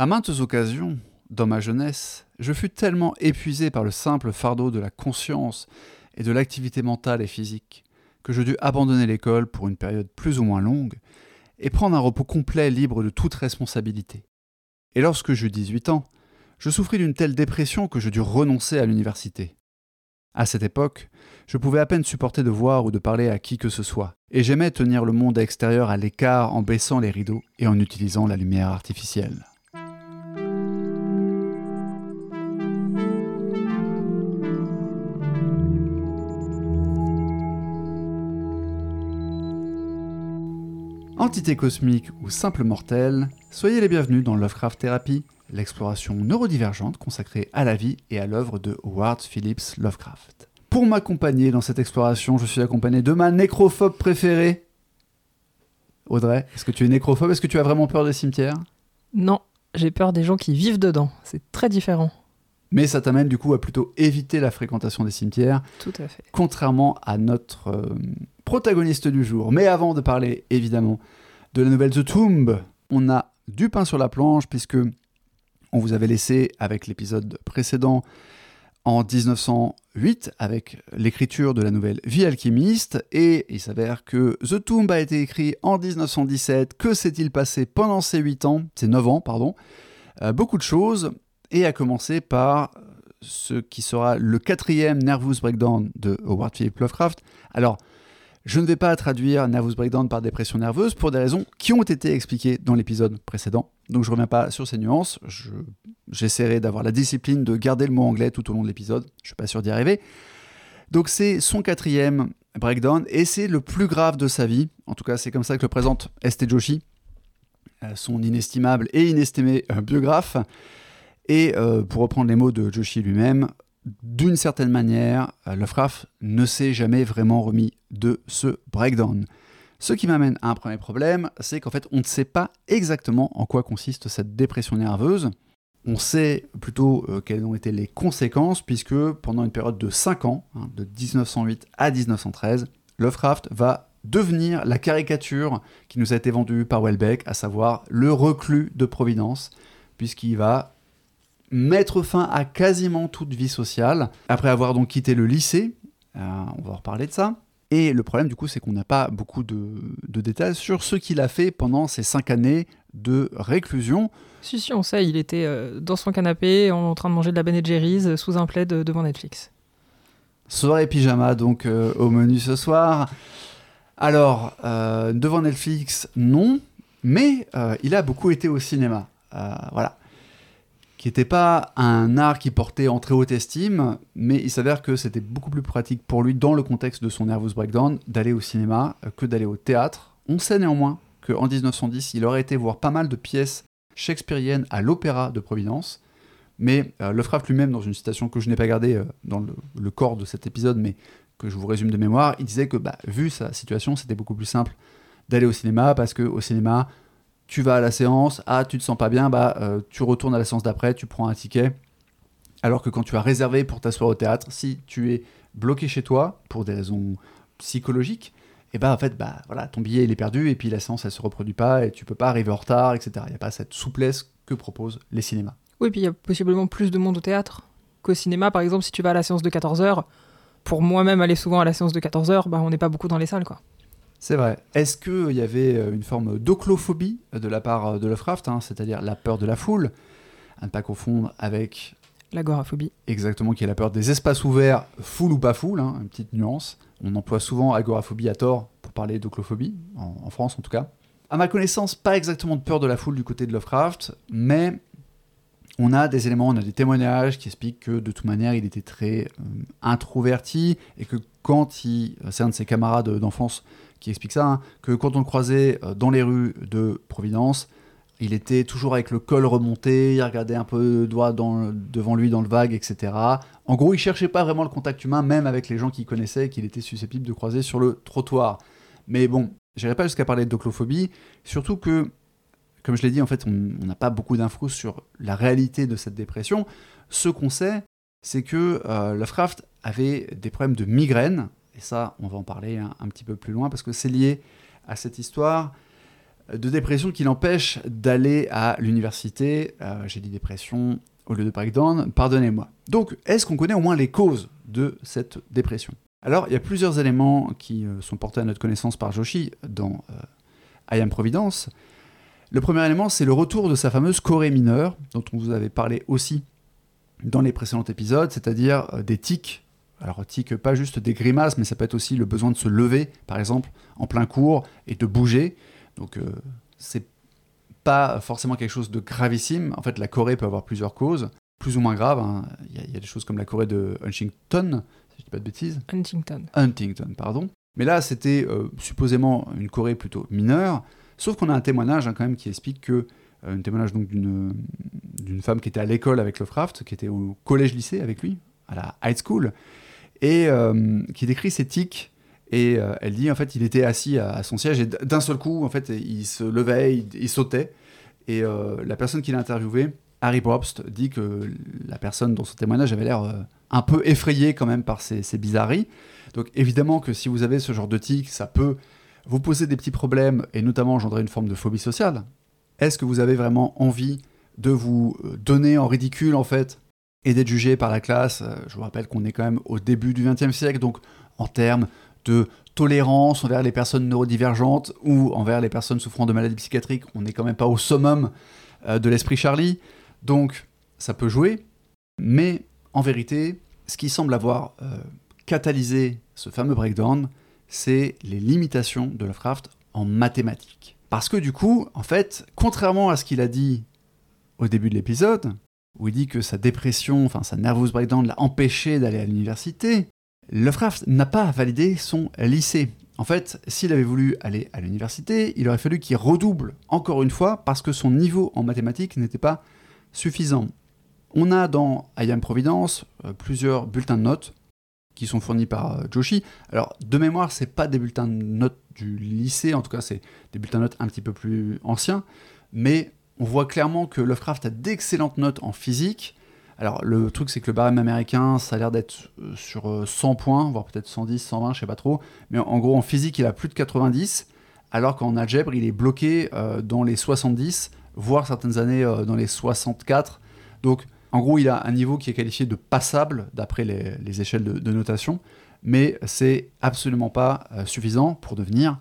À maintes occasions, dans ma jeunesse, je fus tellement épuisé par le simple fardeau de la conscience et de l'activité mentale et physique que je dus abandonner l'école pour une période plus ou moins longue et prendre un repos complet libre de toute responsabilité. Et lorsque j'eus 18 ans, je souffris d'une telle dépression que je dus renoncer à l'université. À cette époque, je pouvais à peine supporter de voir ou de parler à qui que ce soit, et j'aimais tenir le monde extérieur à l'écart en baissant les rideaux et en utilisant la lumière artificielle. Entité cosmique ou simple mortel, soyez les bienvenus dans Lovecraft Therapy, l'exploration neurodivergente consacrée à la vie et à l'œuvre de Howard Phillips Lovecraft. Pour m'accompagner dans cette exploration, je suis accompagné de ma nécrophobe préférée. Audrey, est-ce que tu es nécrophobe? Est-ce que tu as vraiment peur des cimetières? Non, j'ai peur des gens qui vivent dedans. C'est très différent. Mais ça t'amène du coup à plutôt éviter la fréquentation des cimetières. Tout à fait. Contrairement à notre euh, protagoniste du jour. Mais avant de parler évidemment de la nouvelle The Tomb, on a du pain sur la planche puisque on vous avait laissé avec l'épisode précédent en 1908 avec l'écriture de la nouvelle Vie alchimiste et il s'avère que The Tomb a été écrit en 1917. Que s'est-il passé pendant ces 8 ans Ces 9 ans, pardon. Euh, beaucoup de choses et à commencer par ce qui sera le quatrième Nervous Breakdown de Howard Philip Lovecraft. Alors, je ne vais pas traduire nervous breakdown par dépression nerveuse pour des raisons qui ont été expliquées dans l'épisode précédent. Donc je ne reviens pas sur ces nuances. J'essaierai d'avoir la discipline de garder le mot anglais tout au long de l'épisode. Je ne suis pas sûr d'y arriver. Donc c'est son quatrième breakdown et c'est le plus grave de sa vie. En tout cas, c'est comme ça que le présente Este Joshi, euh, son inestimable et inestimé euh, biographe. Et euh, pour reprendre les mots de Joshi lui-même, d'une certaine manière, euh, Lovecraft ne s'est jamais vraiment remis de ce breakdown. Ce qui m'amène à un premier problème, c'est qu'en fait, on ne sait pas exactement en quoi consiste cette dépression nerveuse. On sait plutôt euh, quelles ont été les conséquences, puisque pendant une période de 5 ans, hein, de 1908 à 1913, Lovecraft va devenir la caricature qui nous a été vendue par Welbeck, à savoir le reclus de Providence, puisqu'il va mettre fin à quasiment toute vie sociale, après avoir donc quitté le lycée, euh, on va reparler de ça. Et le problème du coup c'est qu'on n'a pas beaucoup de, détails sur ce qu'il a fait pendant ces cinq années de réclusion. Si, si, on sait, il était euh, dans son canapé en train de manger de la Ben Jerry's euh, sous un plaid devant Netflix. Soirée pyjama donc au menu ce soir. Alors, devant Netflix, non, mais il a beaucoup été au cinéma. voilà qui n'était pas un art qui portait en très haute estime, mais il s'avère que c'était beaucoup plus pratique pour lui, dans le contexte de son nervous breakdown, d'aller au cinéma euh, que d'aller au théâtre. On sait néanmoins qu'en 1910, il aurait été voir pas mal de pièces shakespeariennes à l'Opéra de Providence, mais euh, lui-même, dans une citation que je n'ai pas gardée euh, dans le, corps de cet épisode, mais que je vous résume de mémoire, il disait que, bah, vu sa situation, c'était beaucoup plus simple d'aller au cinéma, parce qu'au cinéma, tu vas à la séance, ah tu te sens pas bien, bah euh, tu retournes à la séance d'après, tu prends un ticket. Alors que quand tu as réservé pour t'asseoir au théâtre, si tu es bloqué chez toi pour des raisons psychologiques, et bah en fait bah voilà ton billet il est perdu et puis la séance elle se reproduit pas et tu peux pas arriver en retard etc. Il n'y a pas cette souplesse que proposent les cinémas. Oui puis il y a possiblement plus de monde au théâtre qu'au cinéma par exemple si tu vas à la séance de 14h. Pour moi-même aller souvent à la séance de 14h, bah on n'est pas beaucoup dans les salles quoi. C'est vrai. Est-ce qu'il y avait euh, une forme d'oclophobie de la part euh, de Lovecraft, hein, c'est-à-dire la peur de la foule, à ne pas confondre avec... L'agoraphobie. Exactement, qui est la peur des espaces ouverts, foule ou pas foule, hein, une petite nuance. On emploie souvent agoraphobie à tort pour parler d'oclophobie, en, France en tout cas. À ma connaissance, pas exactement de peur de la foule du côté de Lovecraft, mais on a des éléments, on a des témoignages qui expliquent que de toute manière, il était très euh, introverti et que quand il, c'est un de ses camarades d'enfance qui explique ça, hein, que quand on le croisait euh, dans les rues de Providence, il était toujours avec le col remonté, il regardait un peu droit dans, devant lui dans le vague, etc. En gros, il cherchait pas vraiment le contact humain, même avec les gens qu'il connaissait, qu'il était susceptible de croiser sur le trottoir. Mais bon, j'irai pas jusqu'à parler de doclophobie, surtout que, comme je l'ai dit, en fait, on n'a pas beaucoup d'infos sur la réalité de cette dépression. Ce qu'on sait, c'est que euh, Lovecraft avait des problèmes de migraine, et ça, on va en parler un, petit peu plus loin parce que c'est lié à cette histoire de dépression qui l'empêche d'aller à l'université. Euh, j'ai dit dépression au lieu de breakdown, pardonnez-moi. Donc, est-ce qu'on connaît au moins les causes de cette dépression? Alors, il y a plusieurs éléments qui euh, sont portés à notre connaissance par Joshi dans euh, I Am Providence. Le premier élément, c'est le retour de sa fameuse Corée mineure, dont on vous avait parlé aussi dans les précédents épisodes, c'est-à-dire des tics. Alors, tics, pas juste des grimaces, mais ça peut être aussi le besoin de se lever, par exemple, en plein cours et de bouger. Donc, euh, c'est pas forcément quelque chose de gravissime. En fait, la Corée peut avoir plusieurs causes, plus ou moins graves. hein. Il y, a- il y a des choses comme la Corée de Huntington, si je dis pas de bêtises. Huntington. Huntington, pardon. Mais là, c'était euh, supposément une Corée plutôt mineure. Sauf qu'on a un témoignage hein, quand même qui explique que euh, un témoignage donc d'une d'une femme qui était à l'école avec Lovecraft, qui était au collège-lycée avec lui, à la high school, et euh, qui décrit ses tics. Et euh, elle dit en fait, il était assis à, son siège et d'un seul coup, en fait, il se levait, il, sautait. Et euh, la personne qui l'a interviewé, Harry Probst, dit que la personne dans son témoignage avait l'air un peu effrayée quand même par ces, bizarreries. Donc évidemment que si vous avez ce genre de tic, ça peut vous poser des petits problèmes et notamment engendrer une forme de phobie sociale. Est-ce que vous avez vraiment envie de vous donner en ridicule en fait et d'être jugé par la classe Euh, Je vous rappelle qu'on est quand même au début du XXe siècle, donc en termes de tolérance envers les personnes neurodivergentes ou envers les personnes souffrant de maladies psychiatriques, on n'est quand même pas au summum euh, de l'esprit Charlie. Donc ça peut jouer, mais en vérité, ce qui semble avoir euh, catalysé ce fameux breakdown, c'est les limitations de Lovecraft en mathématiques. Parce que du coup, en fait, contrairement à ce qu'il a dit au début de l'épisode, où il dit que sa dépression, enfin sa nervous breakdown l'a empêché d'aller à l'université, Lovecraft n'a pas validé son lycée. En fait, s'il avait voulu aller à l'université, il aurait fallu qu'il redouble encore une fois parce que son niveau en mathématiques n'était pas suffisant. On a dans I Am Providence euh, plusieurs bulletins de notes qui sont fournis par euh, Joshi. Alors, de mémoire, c'est pas des bulletins de notes du lycée, en tout cas, c'est des bulletins de notes un petit peu plus anciens, mais on voit clairement que Lovecraft a d'excellentes notes en physique. Alors, le truc, c'est que le barème américain, ça a l'air d'être euh, sur euh, 100 points, voire peut-être 110, 120, je sais pas trop, mais en gros, en physique, il a plus de 90, alors qu'en algèbre, il est bloqué euh, dans les 70, voire certaines années euh, dans les 64. Donc, en gros, il a un niveau qui est qualifié de passable d'après les, les échelles de, notation, mais c'est absolument pas euh, suffisant pour devenir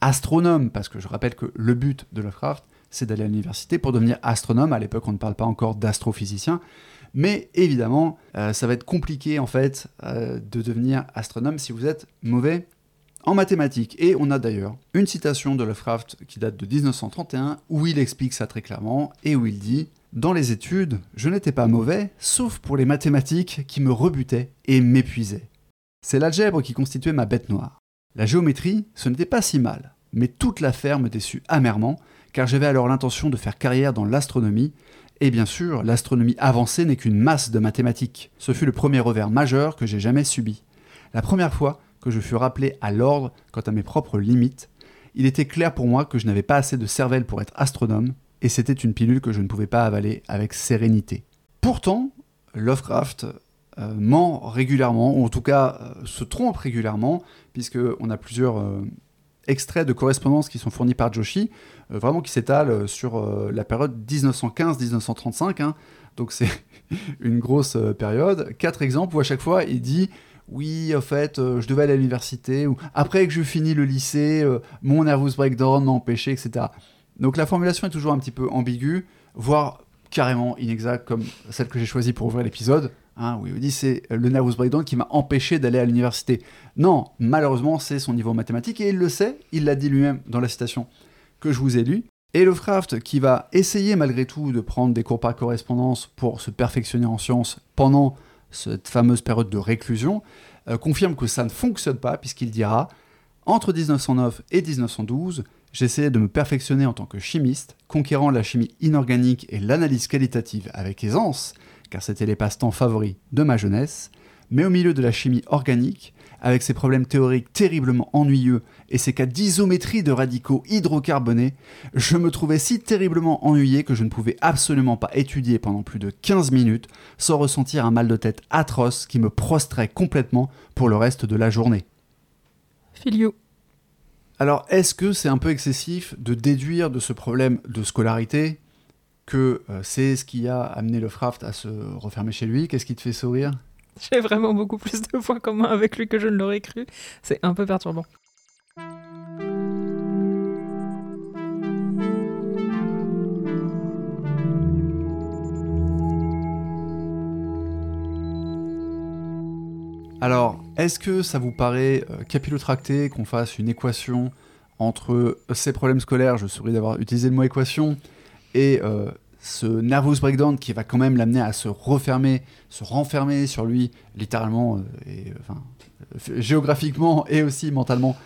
astronome, parce que je rappelle que le but de Lovecraft, c'est d'aller à l'université pour devenir astronome. À l'époque, on ne parle pas encore d'astrophysicien, mais évidemment, euh, ça va être compliqué en fait euh, de devenir astronome si vous êtes mauvais en mathématiques. Et on a d'ailleurs une citation de Lovecraft qui date de 1931 où il explique ça très clairement et où il dit Dans les études, je n'étais pas mauvais, sauf pour les mathématiques qui me rebutaient et m'épuisaient. C'est l'algèbre qui constituait ma bête noire. La géométrie, ce n'était pas si mal, mais toute l'affaire me déçut amèrement, car j'avais alors l'intention de faire carrière dans l'astronomie, et bien sûr, l'astronomie avancée n'est qu'une masse de mathématiques. Ce fut le premier revers majeur que j'ai jamais subi. La première fois que je fus rappelé à l'ordre quant à mes propres limites, il était clair pour moi que je n'avais pas assez de cervelle pour être astronome, et c'était une pilule que je ne pouvais pas avaler avec sérénité. Pourtant, Lovecraft euh, ment régulièrement, ou en tout cas euh, se trompe régulièrement, puisqu'on a plusieurs euh, extraits de correspondance qui sont fournis par Joshi, euh, vraiment qui s'étalent euh, sur euh, la période 1915-1935, hein. donc c'est une grosse période. Quatre exemples où à chaque fois il dit oui, en fait, je devais aller à l'université, ou après que je finis le lycée, mon nervous breakdown m'a empêché, etc. Donc la formulation est toujours un petit peu ambiguë, voire carrément inexacte, comme celle que j'ai choisie pour ouvrir l'épisode. Hein, où il dit c'est le nervous breakdown qui m'a empêché d'aller à l'université. Non, malheureusement, c'est son niveau mathématique et il le sait, il l'a dit lui-même dans la citation que je vous ai lue. Et Lovecraft, qui va essayer malgré tout de prendre des cours par correspondance pour se perfectionner en sciences pendant cette fameuse période de réclusion, euh, confirme que ça ne fonctionne pas, puisqu'il dira Entre 1909 et 1912, j'essayais de me perfectionner en tant que chimiste, conquérant la chimie inorganique et l'analyse qualitative avec aisance, car c'était les passe-temps favoris de ma jeunesse, mais au milieu de la chimie organique, avec ses problèmes théoriques terriblement ennuyeux et ses cas d'isométrie de radicaux hydrocarbonés, je me trouvais si terriblement ennuyé que je ne pouvais absolument pas étudier pendant plus de 15 minutes sans ressentir un mal de tête atroce qui me prostrait complètement pour le reste de la journée. You. Alors, est-ce que c'est un peu excessif de déduire de ce problème de scolarité que euh, c'est ce qui a amené Lovecraft à se refermer chez lui Qu'est-ce qui te fait sourire? J'ai vraiment beaucoup plus de points communs avec lui que je ne l'aurais cru. C'est un peu perturbant. Alors, est-ce que ça vous paraît euh, capillotracté qu'on fasse une équation entre ces problèmes scolaires, je souris d'avoir utilisé le mot équation, et euh, ce nervous breakdown qui va quand même l'amener à se refermer, se renfermer sur lui, littéralement, euh, et, euh, géographiquement et aussi mentalement,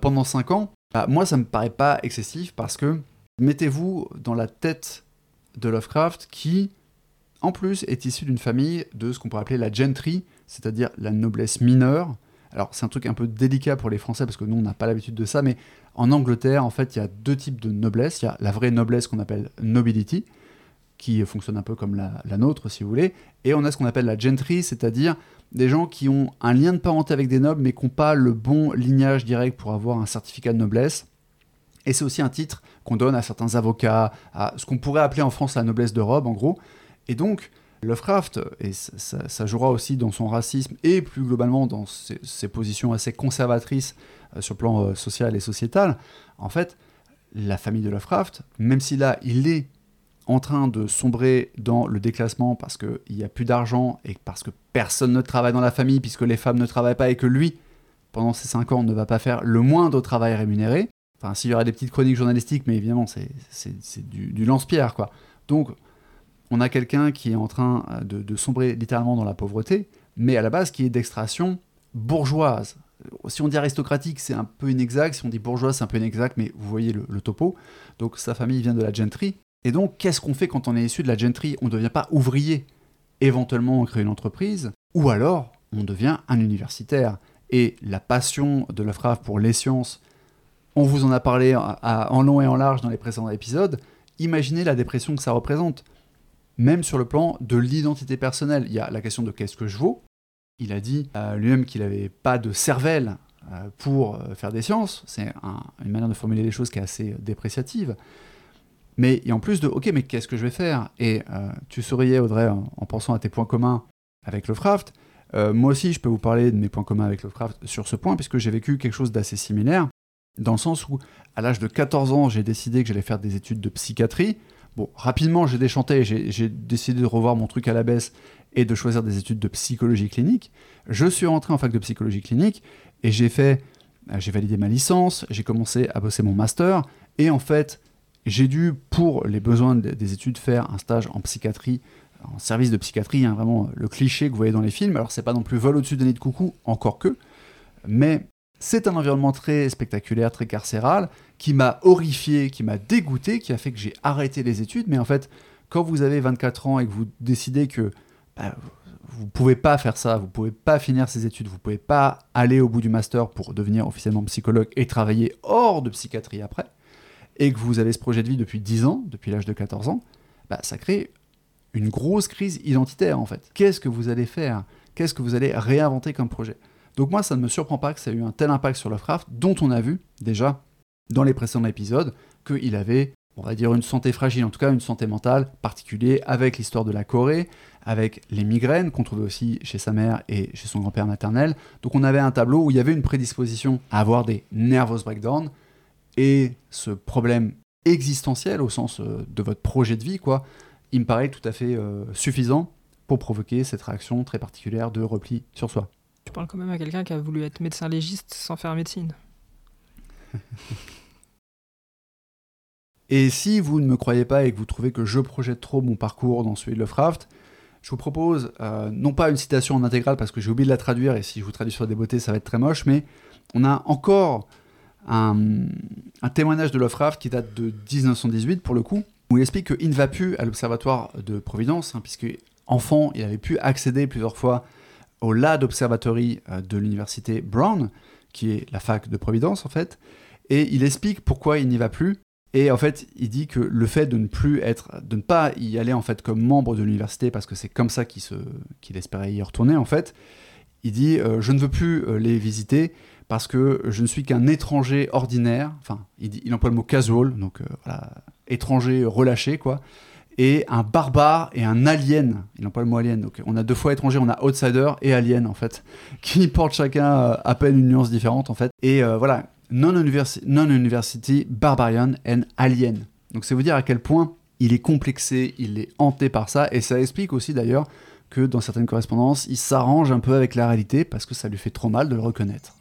pendant 5 ans, bah, moi ça me paraît pas excessif parce que mettez-vous dans la tête de Lovecraft qui, en plus, est issu d'une famille de ce qu'on pourrait appeler la gentry, c'est-à-dire la noblesse mineure. Alors c'est un truc un peu délicat pour les Français parce que nous on n'a pas l'habitude de ça, mais en Angleterre en fait il y a deux types de noblesse. Il y a la vraie noblesse qu'on appelle nobility, qui fonctionne un peu comme la, nôtre si vous voulez, et on a ce qu'on appelle la gentry, c'est-à-dire des gens qui ont un lien de parenté avec des nobles mais qui n'ont pas le bon lignage direct pour avoir un certificat de noblesse. Et c'est aussi un titre qu'on donne à certains avocats, à ce qu'on pourrait appeler en France la noblesse de robe en gros. Et donc Lovecraft, et ça, ça- jouera aussi dans son racisme et plus globalement dans ses, positions assez conservatrices euh, sur le plan euh, social et sociétal, en fait, la famille de Lovecraft, même si là, il est en train de sombrer dans le déclassement parce qu'il n'y a plus d'argent et parce que personne ne travaille dans la famille, puisque les femmes ne travaillent pas et que lui, pendant ces 5 ans, ne va pas faire le moindre travail rémunéré. Enfin, s'il y aurait des petites chroniques journalistiques, mais évidemment, c'est du, du lance-pierre, quoi. Donc, on a quelqu'un qui est en train euh, de, sombrer littéralement dans la pauvreté, mais à la base qui est d'extraction bourgeoise. Euh, Si on dit aristocratique, c'est un peu inexact. Si on dit bourgeoise, c'est un peu inexact, mais vous voyez le, topo. Donc sa famille vient de la gentry. Et donc, qu'est-ce qu'on fait quand on est issu de la gentry? On ne devient pas ouvrier. Éventuellement, on crée une entreprise. Ou alors, on devient un universitaire. Et la passion de Lovecraft pour les sciences, on vous en a parlé à- en long et en large dans les précédents épisodes. Imaginez la dépression que ça représente même sur le plan de l'identité personnelle. Il y a la question de qu'est-ce que je vaux. Il a dit lui-même qu'il n'avait pas de cervelle euh, pour euh, faire des sciences. C'est un- une manière de formuler les choses qui est assez euh, dépréciative. Mais et en plus de, ok, mais qu'est-ce que je vais faire? Et tu souriais, Audrey, en, en pensant à tes points communs avec Lovecraft. Moi aussi, je peux vous parler de mes points communs avec Lovecraft sur ce point, puisque j'ai vécu quelque chose d'assez similaire, dans le sens où, à l'âge de 14 ans, j'ai décidé que j'allais faire des études de psychiatrie. Bon, rapidement, j'ai déchanté, j'ai décidé de revoir mon truc à la baisse et de choisir des études de psychologie clinique. Je suis rentré en fac de psychologie clinique et j'ai fait, euh, j'ai validé ma licence, j'ai commencé à bosser mon master et en fait, j'ai dû, pour les besoins de- des études, faire un stage en psychiatrie, en service de psychiatrie, hein, vraiment le cliché que vous voyez dans les films. Alors, c'est pas non plus vol au-dessus d'un nid de coucou, encore que, mais c'est un environnement très spectaculaire, très carcéral, qui m'a horrifié, qui m'a dégoûté, qui a fait que j'ai arrêté les études. Mais en fait, quand vous avez 24 ans et que vous décidez que bah, vous pouvez pas faire ça, vous pouvez pas finir ces études, vous pouvez pas aller au bout du master pour devenir officiellement psychologue et travailler hors de psychiatrie après, et que vous avez ce projet de vie depuis 10 ans, depuis l'âge de 14 ans, bah, ça crée une grosse crise identitaire en fait. Qu'est-ce que vous allez faire? Qu'est-ce que vous allez réinventer comme projet? Donc moi, ça ne me surprend pas que ça ait eu un tel impact sur Lovecraft, dont on a vu déjà dans les précédents épisodes qu'il avait, on va dire, une santé fragile, en tout cas une santé mentale particulière, avec l'histoire de la Corée, avec les migraines qu'on trouvait aussi chez sa mère et chez son grand-père maternel. Donc on avait un tableau où il y avait une prédisposition à avoir des nervous breakdowns et ce problème existentiel au sens euh, de votre projet de vie, quoi, il me paraît tout à fait euh, suffisant pour provoquer cette réaction très particulière de repli sur soi. Tu parles quand même à quelqu'un qui a voulu être médecin légiste sans faire médecine. Et si vous ne me croyez pas et que vous trouvez que je projette trop mon parcours dans celui de Lovecraft, je vous propose, euh, non pas une citation en intégrale parce que j'ai oublié de la traduire et si je vous traduis sur des beautés ça va être très moche, mais on a encore un, un témoignage de Lovecraft qui date de 1918 pour le coup, où il explique qu'il ne va plus à l'observatoire de Providence, hein, puisque enfant il avait pu accéder plusieurs fois au LAD Observatory euh, de l'université Brown, qui est la fac de Providence en fait, et il explique pourquoi il n'y va plus. Et en fait, il dit que le fait de ne plus être, de ne pas y aller en fait comme membre de l'université, parce que c'est comme ça qu'il qu'il espérait y retourner en fait, il dit euh, je ne veux plus euh, les visiter parce que je ne suis qu'un étranger ordinaire, enfin, il, emploie le mot casual, donc voilà, étranger relâché, quoi, et un barbare et un alien, il emploie le mot alien, donc on a deux fois étranger, on a outsider et alien, en fait, qui portent chacun euh, à peine une nuance différente, en fait, et euh, voilà, non-university non university, barbarian and alien. Donc c'est vous dire à quel point il est complexé, il est hanté par ça, et ça explique aussi d'ailleurs que dans certaines correspondances, il s'arrange un peu avec la réalité parce que ça lui fait trop mal de le reconnaître.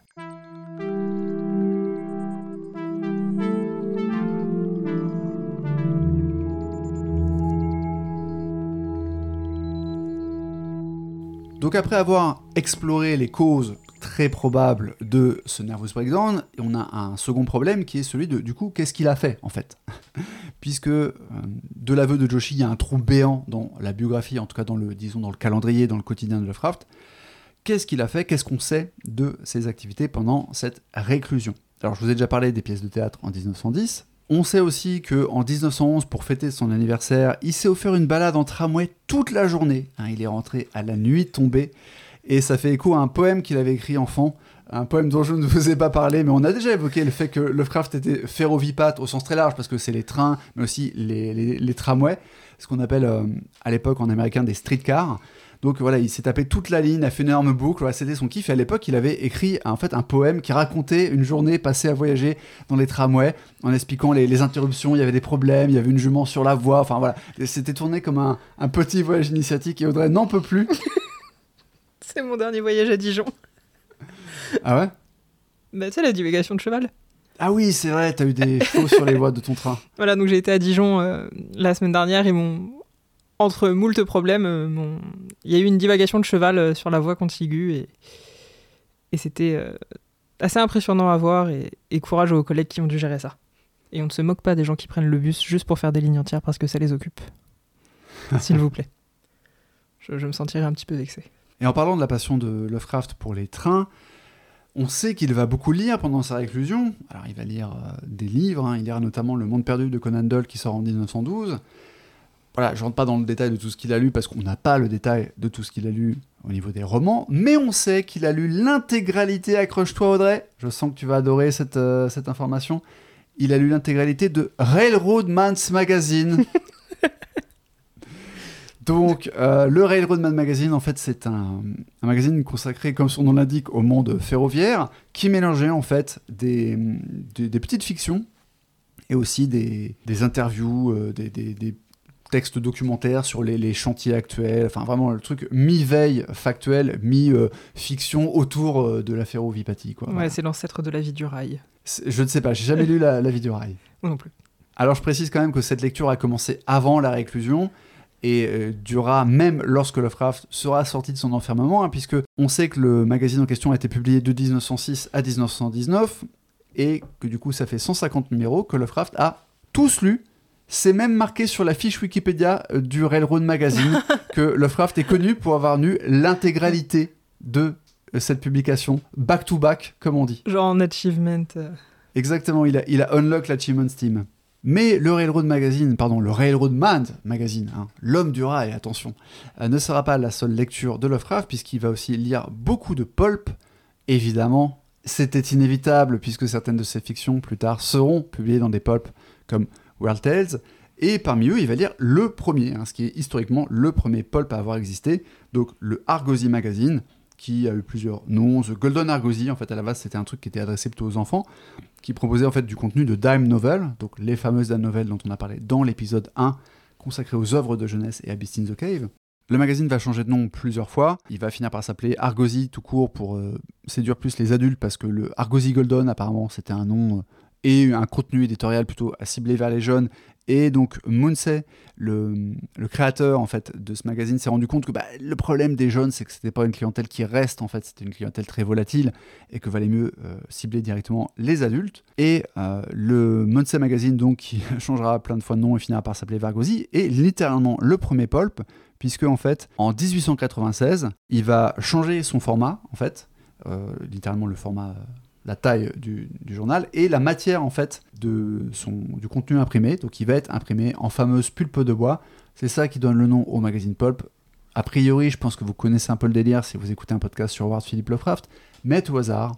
Donc après avoir exploré les causes très probables de ce nervous breakdown, on a un second problème qui est celui de du coup qu'est-ce qu'il a fait en fait Puisque euh, de l'aveu de Joshi, il y a un trou béant dans la biographie, en tout cas dans le disons dans le calendrier, dans le quotidien de Lovecraft. Qu'est-ce qu'il a fait Qu'est-ce qu'on sait de ses activités pendant cette réclusion? Alors je vous ai déjà parlé des pièces de théâtre en 1910. On sait aussi que en 1911, pour fêter son anniversaire, il s'est offert une balade en tramway toute la journée. Hein, il est rentré à la nuit tombée et ça fait écho à un poème qu'il avait écrit enfant, un poème dont je ne vous ai pas parlé, mais on a déjà évoqué le fait que Lovecraft était ferrovipate au sens très large parce que c'est les trains, mais aussi les, tramways, ce qu'on appelle euh, à l'époque en américain des streetcars. Donc voilà, il s'est tapé toute la ligne, a fait une énorme boucle, voilà, c'était son kiff. Et à l'époque, il avait écrit en fait un poème qui racontait une journée passée à voyager dans les tramways, en expliquant les, les interruptions, il y avait des problèmes, il y avait une jument sur la voie, enfin voilà. C'était tourné comme un, un petit voyage initiatique et Audrey n'en peut plus. C'est mon dernier voyage à Dijon. ah ouais? Bah, tu sais, la divagation de cheval. Ah oui, c'est vrai, t'as eu des chevaux sur les voies de ton train. Voilà, donc j'ai été à Dijon euh, la semaine dernière et mon. Entre moult problèmes, euh, mon... il y a eu une divagation de cheval euh, sur la voie contiguë et, et c'était euh, assez impressionnant à voir et... et courage aux collègues qui ont dû gérer ça. Et on ne se moque pas des gens qui prennent le bus juste pour faire des lignes entières parce que ça les occupe. S'il vous plaît. Je, je me sentirais un petit peu vexé. Et en parlant de la passion de Lovecraft pour les trains, on sait qu'il va beaucoup lire pendant sa réclusion. Alors il va lire euh, des livres, hein. il lira notamment Le Monde perdu de Conan Doyle qui sort en 1912. Voilà, je rentre pas dans le détail de tout ce qu'il a lu parce qu'on n'a pas le détail de tout ce qu'il a lu au niveau des romans, mais on sait qu'il a lu l'intégralité, accroche-toi Audrey, je sens que tu vas adorer cette, euh, cette information, il a lu l'intégralité de Railroad Man's Magazine. Donc, euh, le Railroad Man Magazine, en fait, c'est un, un magazine consacré, comme son nom l'indique, au monde ferroviaire, qui mélangeait en fait des, des, des petites fictions et aussi des, des interviews, euh, des, des- des textes documentaires sur les, les chantiers actuels, enfin vraiment le truc mi-veille factuel, mi-fiction autour euh, de la ferrovipathie. Quoi. Ouais, Voilà. c'est l'ancêtre de la vie du rail. Je ne sais pas, j'ai jamais lu la, la vie du rail. Moi non plus. Alors je précise quand même que cette lecture a commencé avant la réclusion et euh, durera même lorsque Lovecraft sera sorti de son enfermement, hein, puisque on sait que le magazine en question a été publié de 1906 à 1919 et que du coup ça fait 150 numéros que Lovecraft a tous lus. C'est même marqué sur la fiche Wikipédia euh, du Railroad Magazine que Lovecraft est connu pour avoir lu l'intégralité de euh, cette publication, back to back, comme on dit. Genre en achievement. euh, Exactement, il a, il a unlock l'achievement Steam. Mais le Railroad Magazine, pardon, le Railroad Man Magazine, hein, l'homme du rail, attention, euh, ne sera pas la seule lecture de Lovecraft, puisqu'il va aussi lire beaucoup de pulp. Évidemment, c'était inévitable, puisque certaines de ses fictions, plus tard, seront publiées dans des pulps comme World Tales. Et parmi eux, il va lire le premier, hein, ce qui est historiquement le premier pulp à avoir existé, donc le Argosy Magazine, qui a eu plusieurs noms. The Golden Argosy, en fait, à la base, c'était un truc qui était adressé plutôt aux enfants, qui proposait en fait du contenu de dime novel, donc les fameuses dime novels dont on a parlé dans l'épisode 1, consacré aux œuvres de jeunesse et à Beast in the Cave. Le magazine va changer de nom plusieurs fois. Il va finir par s'appeler Argosy tout court pour euh, séduire plus les adultes parce que le Argosy Golden, apparemment, c'était un nom euh, et un contenu éditorial plutôt à cibler vers les jeunes. Et donc Munsey, le, créateur en fait de ce magazine, s'est rendu compte que bah, le problème des jeunes, c'est que c'était pas une clientèle qui reste en fait, c'était une clientèle très volatile et que valait mieux euh, cibler directement les adultes. Et euh, le Munsey Magazine donc qui changera plein de fois de nom et finira par s'appeler Vargosi est littéralement le premier pulp puisque en fait en 1896 il va changer son format en fait, euh, littéralement le format la taille du, journal et la matière en fait du contenu imprimé. Donc il va être imprimé en fameuse pulpe de bois. C'est ça qui donne le nom au magazine Pulp. A priori, je pense que vous connaissez un peu le délire si vous écoutez un podcast sur Howard Philip Lovecraft, mais tout hasard,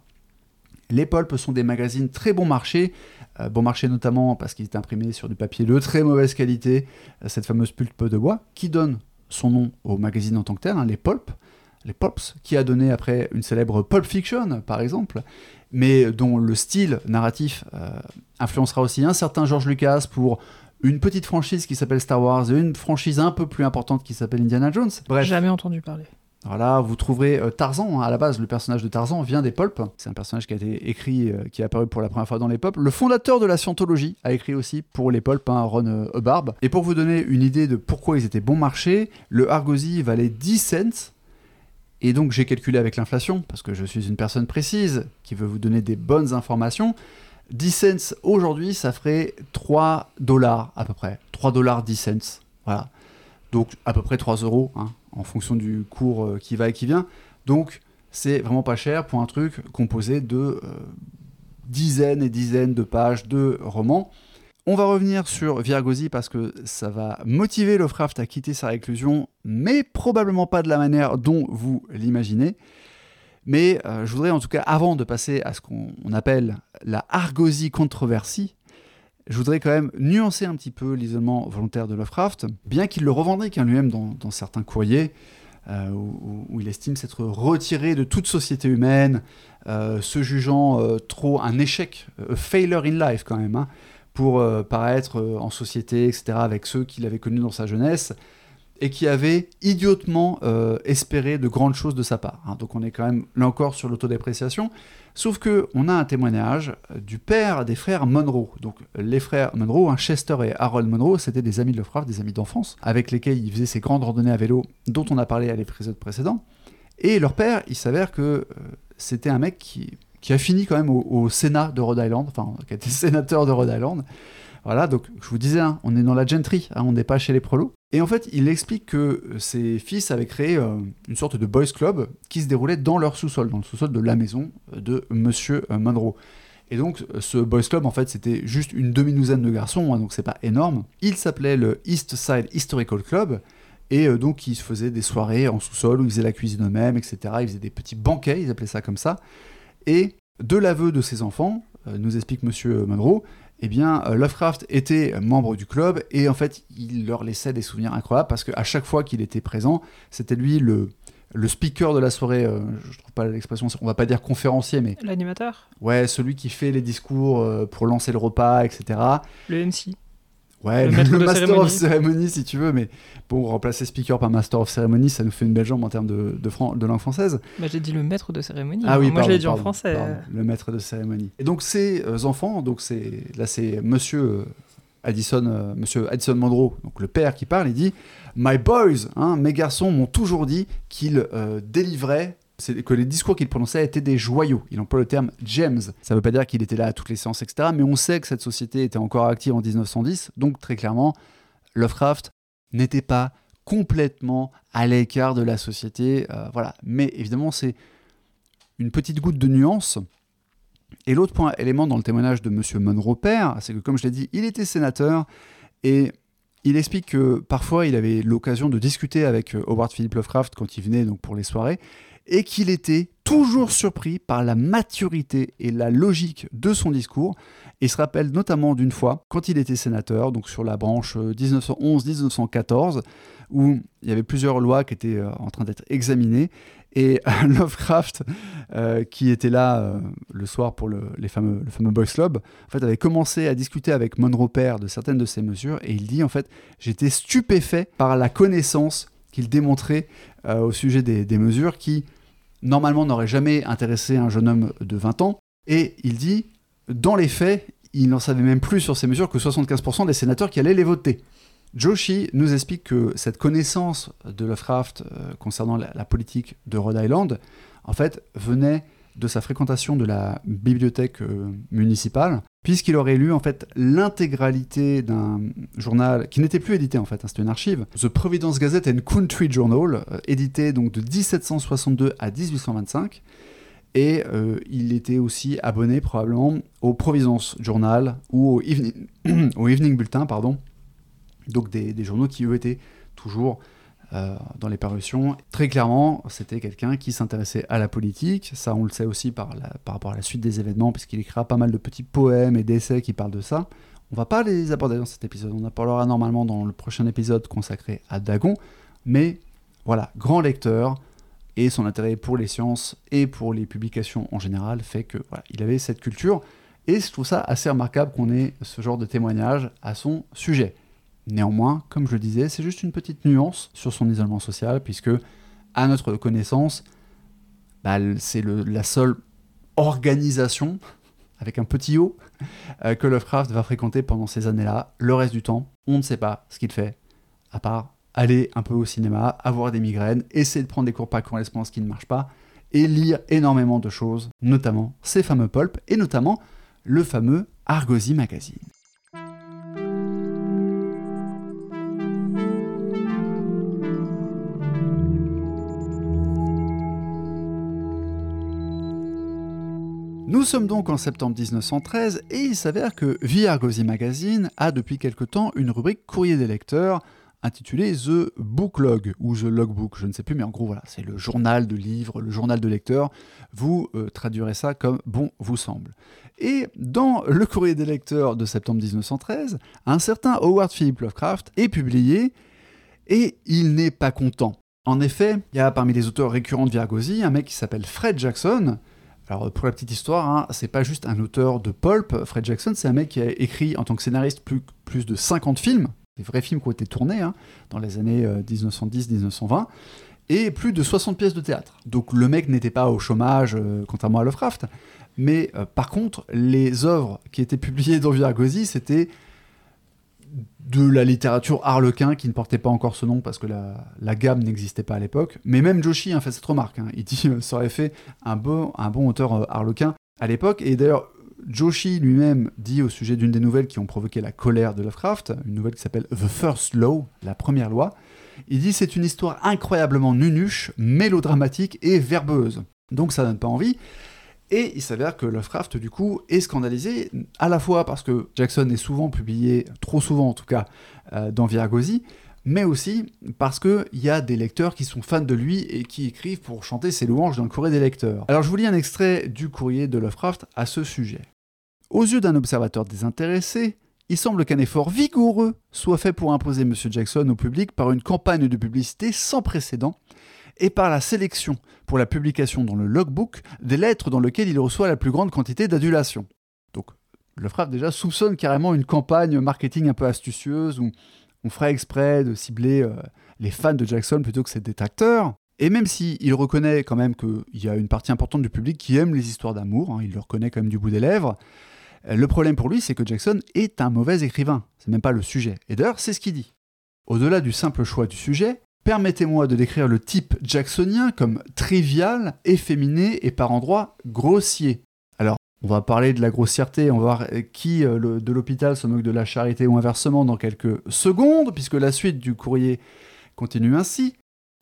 Les pulps sont des magazines très bon marché, euh, bon marché notamment parce qu'il est imprimé sur du papier de très mauvaise qualité, euh, cette fameuse pulpe de bois, qui donne son nom au magazine en tant que tel, hein, les pulps, les pulps, qui a donné après une célèbre Pulp Fiction, par exemple, mais dont le style narratif euh, influencera aussi un certain George Lucas pour une petite franchise qui s'appelle Star Wars et une franchise un peu plus importante qui s'appelle Indiana Jones. Bref. Jamais entendu parler. Voilà, vous trouverez euh, Tarzan, hein, à la base, le personnage de Tarzan vient des pulps. C'est un personnage qui a été écrit, euh, qui est apparu pour la première fois dans les pulps. Le fondateur de la scientologie a écrit aussi pour les pulps, hein, Ron Hubbard. Et pour vous donner une idée de pourquoi ils étaient bon marché, le Argosy valait 10 cents. Et donc j'ai calculé avec l'inflation, parce que je suis une personne précise qui veut vous donner des bonnes informations. 10 cents aujourd'hui, ça ferait 3 dollars à peu près. 3 dollars 10 cents. Voilà. Donc à peu près 3 euros, hein, en fonction du cours euh, qui va et qui vient. Donc c'est vraiment pas cher pour un truc composé de euh, dizaines et dizaines de pages de romans. On va revenir sur Virgosi parce que ça va motiver Lovecraft à quitter sa réclusion, mais probablement pas de la manière dont vous l'imaginez. Mais euh, je voudrais en tout cas, avant de passer à ce qu'on appelle la Argosie controversie, je voudrais quand même nuancer un petit peu l'isolement volontaire de Lovecraft, bien qu'il le revendique hein, lui-même dans, certains courriers, euh, où, il estime s'être retiré de toute société humaine, euh, se jugeant trop un échec, a failure in life quand même, hein, pour euh, paraître euh, en société, etc., avec ceux qu'il avait connus dans sa jeunesse, et qui avaient idiotement euh, espéré de grandes choses de sa part. Hein. Donc on est quand même là encore sur l'autodépréciation. Sauf que on a un témoignage du père des frères Monroe. Donc les frères Monroe, hein, Chester et Harold Monroe, c'était des amis de Lovecraft, des amis d'enfance, avec lesquels il faisait ses grandes randonnées à vélo, dont on a parlé à l'épisode précédent. Et leur père, il s'avère que c'était un mec qui, qui, a fini quand même au, Sénat de Rhode Island, enfin qui a été sénateur de Rhode Island. Voilà, donc je vous disais, hein, on est dans la gentry, hein, on n'est pas chez les prolos. Et en fait, il explique que ses fils avaient créé euh, une sorte de boys club qui se déroulait dans leur sous-sol, dans le sous-sol de la maison de Monsieur euh, Monroe. Et donc, ce boys club, en fait, c'était juste une demi-douzaine de garçons, hein, donc c'est pas énorme. Il s'appelait le East Side Historical Club. Et euh, donc, ils faisaient des soirées en sous-sol où ils faisaient la cuisine eux-mêmes, etc. Ils faisaient des petits banquets, ils appelaient ça comme ça. Et de l'aveu de ses enfants, euh, nous explique Monsieur Monroe, eh bien, euh, Lovecraft était membre du club et en fait, il leur laissait des souvenirs incroyables parce qu'à chaque fois qu'il était présent, c'était lui le, le speaker de la soirée. Euh, je trouve pas l'expression, on va pas dire conférencier, mais. L'animateur Ouais, celui qui fait les discours euh, pour lancer le repas, etc. Le MC. Ouais, le, Master cérémonie. of Ceremony, si tu veux, mais bon, remplacer speaker par Master of Ceremony, ça nous fait une belle jambe en termes de, de, fran de langue française. Bah, j'ai dit le maître de cérémonie. Ah oui, moi je l'ai dit pardon, en français. pardon, le maître de cérémonie. Et donc ces euh, enfants, donc c'est là c'est Monsieur Addison, euh, Monsieur Addison Monroe, donc le père qui parle, il dit My boys, hein, mes garçons m'ont toujours dit qu'ils euh, délivraient que les discours qu'il prononçait étaient des joyaux. Il emploie le terme gems. Ça ne veut pas dire qu'il était là à toutes les séances, etc. Mais on sait que cette société était encore active en 1910. Donc, très clairement, Lovecraft n'était pas complètement à l'écart de la société. Euh, voilà. Mais évidemment, c'est une petite goutte de nuance. Et l'autre point élément dans le témoignage de M. Monroe père, c'est que, comme je l'ai dit, il était sénateur et il explique que parfois il avait l'occasion de discuter avec euh, Howard Philip Lovecraft quand il venait donc pour les soirées et qu'il était toujours surpris par la maturité et la logique de son discours. Il se rappelle notamment d'une fois, quand il était sénateur, donc sur la branche 1911-1914, où il y avait plusieurs lois qui étaient en train d'être examinées, et Lovecraft, euh, qui était là euh, le soir pour le, fameux, le Boys Club, en fait, avait commencé à discuter avec Monroe père de certaines de ces mesures, et il dit en fait, j'étais stupéfait par la connaissance qu'il démontrait euh, au sujet des mesures qui, normalement, n'auraient jamais intéressé un jeune homme de 20 ans. Et il dit, dans les faits, il n'en savait même plus sur ces mesures que 75% des sénateurs qui allaient les voter. Joshi nous explique que cette connaissance de Lovecraft euh, concernant la, politique de Rhode Island, en fait, venait de sa fréquentation de la bibliothèque euh, municipale, puisqu'il aurait lu en fait l'intégralité d'un journal qui n'était plus édité en fait, hein, c'était une archive, The Providence Gazette and Country Journal, euh, édité donc de 1762 à 1825. Et euh, il était aussi abonné probablement au Providence Journal ou au Evening, Bulletin, pardon, donc des, des, journaux qui eux étaient toujours dans les parutions. Très clairement, c'était quelqu'un qui s'intéressait à la politique. Ça, on le sait aussi par, par rapport à la suite des événements, puisqu'il écrira pas mal de petits poèmes et d'essais qui parlent de ça. On va pas les aborder dans cet épisode. On en parlera normalement dans le prochain épisode consacré à Dagon. Mais voilà, grand lecteur, et son intérêt pour les sciences et pour les publications en général fait que voilà, il avait cette culture. Et je trouve ça assez remarquable qu'on ait ce genre de témoignage à son sujet. Néanmoins, comme je le disais, c'est juste une petite nuance sur son isolement social, puisque, à notre connaissance, bah, c'est la seule organisation, avec un petit O, euh, que Lovecraft va fréquenter pendant ces années-là. Le reste du temps, on ne sait pas ce qu'il fait, à part aller un peu au cinéma, avoir des migraines, essayer de prendre des cours par correspondance qui ne marchent pas, et lire énormément de choses, notamment ces fameux pulps, et notamment le fameux Argosy Magazine. Nous sommes donc en septembre 1913 et il s'avère que The Argosy Magazine a depuis quelque temps une rubrique courrier des lecteurs intitulé The Booklog ou The Logbook, je ne sais plus, mais en gros voilà, c'est le journal de livres, le journal de lecteurs. Vous euh, traduirez ça comme bon vous semble. Et dans le courrier des lecteurs de septembre 1913, un certain Howard Philip Lovecraft est publié et il n'est pas content. En effet, il y a parmi les auteurs récurrents de Virgosi un mec qui s'appelle Fred Jackson. Alors pour la petite histoire, hein, c'est pas juste un auteur de pulp. Fred Jackson, c'est un mec qui a écrit en tant que scénariste plus, de 50 films des vrais films qui ont été tournés hein, dans les années 1910-1920, euh, et plus de 60 pièces de théâtre. Donc le mec n'était pas au chômage, euh, contrairement à Lovecraft, mais euh, par contre, les œuvres qui étaient publiées dans Virgosi, c'était de la littérature harlequin qui ne portait pas encore ce nom parce que la, gamme n'existait pas à l'époque. Mais même Joshi a fait cette remarque. Hein. Il dit ça aurait fait un bon, un bon auteur harlequin à l'époque. Et d'ailleurs, Joshi lui-même dit au sujet d'une des nouvelles qui ont provoqué la colère de Lovecraft, une nouvelle qui s'appelle The First Law, la première loi, il dit c'est une histoire incroyablement nunuche, mélodramatique et verbeuse. Donc ça donne pas envie. Et il s'avère que Lovecraft, du coup, est scandalisé, à la fois parce que Jackson est souvent publié, trop souvent en tout cas, euh, dans Virgosi, mais aussi parce qu'il y a des lecteurs qui sont fans de lui et qui écrivent pour chanter ses louanges dans le courrier des lecteurs. Alors je vous lis un extrait du courrier de Lovecraft à ce sujet. Aux yeux d'un observateur désintéressé, il semble qu'un effort vigoureux soit fait pour imposer M. Jackson au public par une campagne de publicité sans précédent et par la sélection pour la publication dans le logbook des lettres dans lesquelles il reçoit la plus grande quantité d'adulation. Donc, Lovecraft déjà soupçonne carrément une campagne marketing un peu astucieuse où on ferait exprès de cibler euh, les fans de Jackson plutôt que ses détracteurs. Et même s'il reconnaît quand même qu'il y a une partie importante du public qui aime les histoires d'amour, hein, il le reconnaît quand même du bout des lèvres, euh, le problème pour lui, c'est que Jackson est un mauvais écrivain. C'est même pas le sujet. Et d'ailleurs, c'est ce qu'il dit. Au-delà du simple choix du sujet, permettez-moi de décrire le type jacksonien comme trivial, efféminé et par endroits grossier. On va parler de la grossièreté, on va voir qui euh, de l'hôpital se moque de la charité ou inversement dans quelques secondes, puisque la suite du courrier continue ainsi.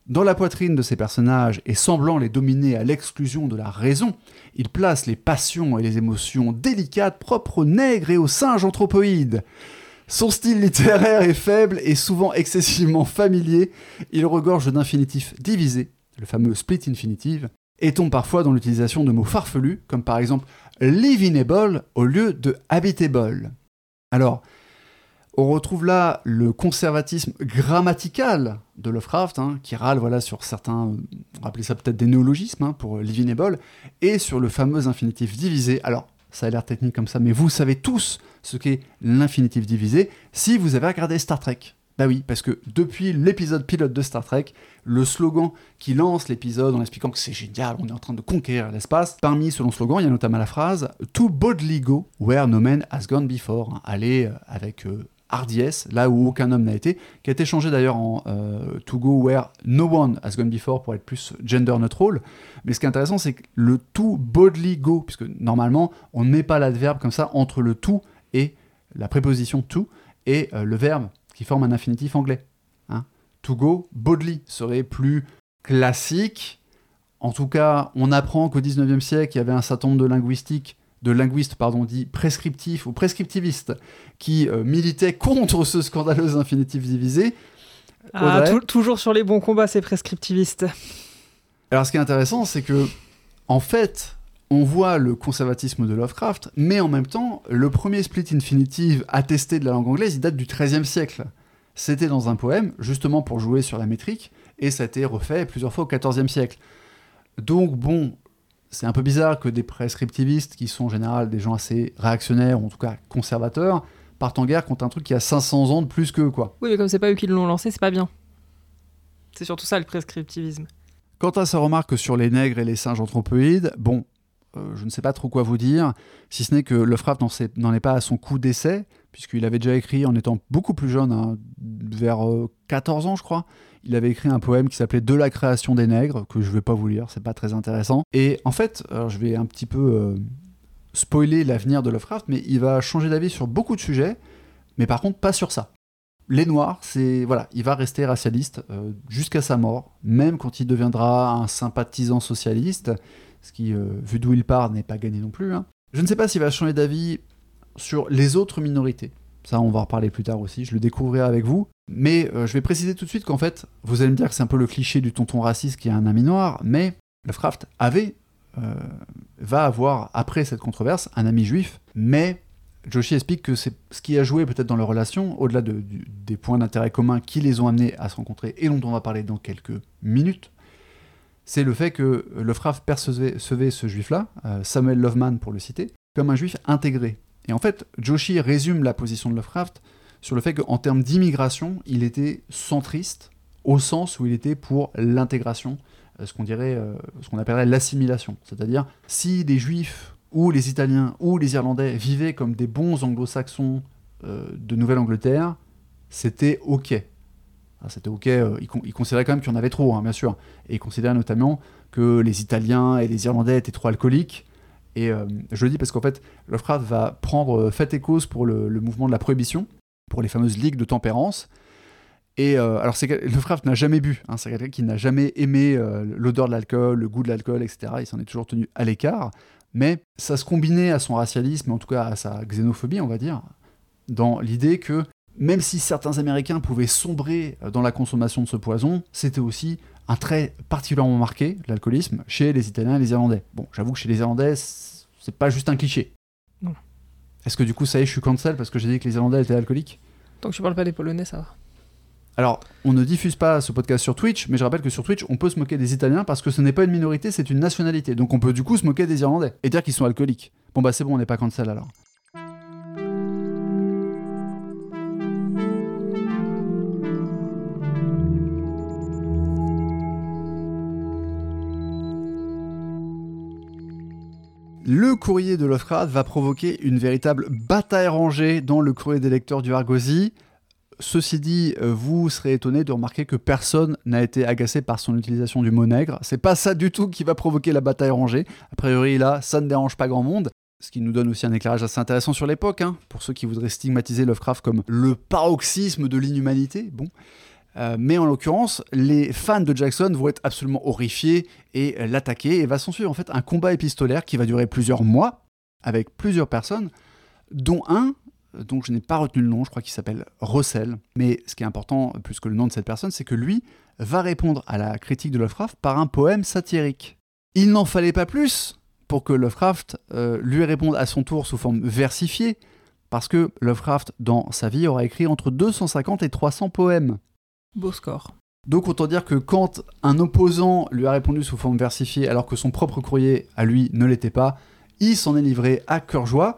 Dans la poitrine de ces personnages, et semblant les dominer à l'exclusion de la raison, il place les passions et les émotions délicates propres aux nègres et aux singes anthropoïdes. Son style littéraire est faible et souvent excessivement familier, il regorge d'infinitifs divisés, le fameux split infinitive, et tombe parfois dans l'utilisation de mots farfelus, comme par exemple livinable au lieu de habitable. Alors, on retrouve là le conservatisme grammatical de Lovecraft, hein, qui râle voilà, sur certains, on ça peut-être des néologismes hein, pour livinable, et sur le fameux infinitif divisé. Alors, ça a l'air technique comme ça, mais vous savez tous ce qu'est l'infinitif divisé si vous avez regardé Star Trek. Bah oui, parce que depuis l'épisode pilote de Star Trek, le slogan qui lance l'épisode en expliquant que c'est génial, on est en train de conquérir l'espace, parmi ce long slogan, il y a notamment la phrase To boldly go where no man has gone before. Aller euh, avec euh, hardiesse, là où aucun homme n'a été, qui a été changé d'ailleurs en euh, To go where no one has gone before pour être plus gender neutral. Mais ce qui est intéressant, c'est que le to boldly go, puisque normalement, on ne met pas l'adverbe comme ça entre le to et la préposition to et le verbe qui forme un infinitif anglais. Hein. To go, boldly serait plus classique. En tout cas, on apprend qu'au 19e siècle, il y avait un certain nombre de linguistiques de linguistes pardon, dits prescriptifs ou prescriptivistes qui euh, militaient contre ce scandaleux infinitif divisé. Ah, toujours sur les bons combats, c'est prescriptiviste. Alors, ce qui est intéressant, c'est que, en fait, on voit le conservatisme de Lovecraft, mais en même temps, le premier split infinitive attesté de la langue anglaise, il date du XIIIe siècle. C'était dans un poème, justement pour jouer sur la métrique, et ça a été refait plusieurs fois au XIVe siècle. Donc, bon, c'est un peu bizarre que des prescriptivistes, qui sont en général des gens assez réactionnaires, ou en tout cas conservateurs, partent en guerre contre un truc qui a 500 ans de plus qu'eux, quoi. Oui, mais comme c'est pas eux qui l'ont lancé, c'est pas bien. C'est surtout ça le prescriptivisme. Quant à sa remarque sur les nègres et les singes anthropoïdes, bon, euh, je ne sais pas trop quoi vous dire, si ce n'est que Lovecraft n'en est pas à son coup d'essai, puisqu'il avait déjà écrit en étant beaucoup plus jeune, hein, vers 14 euh, ans je crois, il avait écrit un poème qui s'appelait De la création des nègres, que je ne vais pas vous lire, c'est pas très intéressant. Et en fait, je vais un petit peu euh, spoiler l'avenir de Lovecraft, mais il va changer d'avis sur beaucoup de sujets, mais par contre pas sur ça. Les Noirs, c'est voilà, il va rester racialiste jusqu'à sa mort, même quand il deviendra un sympathisant socialiste ce qui, euh, vu d'où il part, n'est pas gagné non plus. Hein. Je ne sais pas s'il va changer d'avis sur les autres minorités. Ça, on va en reparler plus tard aussi, je le découvrirai avec vous. Mais euh, je vais préciser tout de suite qu'en fait, vous allez me dire que c'est un peu le cliché du tonton raciste qui a un ami noir, mais Lovecraft avait, euh, va avoir, après cette controverse, un ami juif, mais Joshi explique que c'est ce qui a joué peut-être dans leur relation, au-delà de, des points d'intérêt communs qui les ont amenés à se rencontrer et dont on va parler dans quelques minutes, c'est le fait que Lovecraft percevait ce juif-là, euh, Samuel Loveman pour le citer, comme un juif intégré. Et en fait, Joshi résume la position de Lovecraft sur le fait qu'en termes d'immigration, il était centriste, au sens où il était pour l'intégration, euh, ce qu'on dirait, euh, ce qu'on appellerait l'assimilation. C'est-à-dire, si les juifs ou les Italiens ou les Irlandais vivaient comme des bons anglo-saxons de Nouvelle-Angleterre, c'était OK. C'était ok, euh, il, considérait quand même qu'il y en avait trop, hein, bien sûr. Et il considérait notamment que les Italiens et les Irlandais étaient trop alcooliques. Et euh, je le dis parce qu'en fait, Lovecraft va prendre euh, fait et cause pour le, mouvement de la prohibition, pour les fameuses ligues de tempérance. Et alors, Lovecraft n'a jamais bu, hein, c'est quelqu'un qui n'a jamais aimé l'odeur de l'alcool, le goût de l'alcool, etc. Il s'en est toujours tenu à l'écart. Mais ça se combinait à son racialisme, en tout cas à sa xénophobie, on va dire, dans l'idée que même si certains Américains pouvaient sombrer dans la consommation de ce poison, c'était aussi un trait particulièrement marqué, l'alcoolisme, chez les Italiens et les Irlandais. Bon, j'avoue que chez les Irlandais, c'est pas juste un cliché. Est-ce que du coup, ça y est, je suis cancel parce que j'ai dit que les Irlandais étaient alcooliques Tant que tu parles pas des Polonais, ça va. Alors, on ne diffuse pas ce podcast sur Twitch, mais je rappelle que sur Twitch, on peut se moquer des Italiens parce que ce n'est pas une minorité, c'est une nationalité. Donc on peut du coup se moquer des Irlandais et dire qu'ils sont alcooliques. Bon bah c'est bon, on n'est pas cancel alors. Le courrier de Lovecraft va provoquer une véritable bataille rangée dans le courrier des lecteurs du Argosy. Ceci dit, euh, vous serez étonné de remarquer que personne n'a été agacé par son utilisation du mot nègre. C'est pas ça du tout qui va provoquer la bataille rangée. A priori, là, ça ne dérange pas grand monde. Ce qui nous donne aussi un éclairage assez intéressant sur l'époque, hein, pour ceux qui voudraient stigmatiser Lovecraft comme le paroxysme de l'inhumanité. Bon. Euh, mais en l'occurrence, les fans de Jackson vont être absolument horrifiés et l'attaquer. Et va s'en suivre en fait un combat épistolaire qui va durer plusieurs mois avec plusieurs personnes, dont un dont je n'ai pas retenu le nom, je crois qu'il s'appelle Russell. Mais ce qui est important, plus que le nom de cette personne, c'est que lui va répondre à la critique de Lovecraft par un poème satirique. Il n'en fallait pas plus pour que Lovecraft euh, lui réponde à son tour sous forme versifiée, parce que Lovecraft, dans sa vie, aura écrit entre 250 et 300 poèmes. Beau score. Donc autant dire que quand un opposant lui a répondu sous forme versifiée alors que son propre courrier à lui ne l'était pas, il s'en est livré à cœur joie.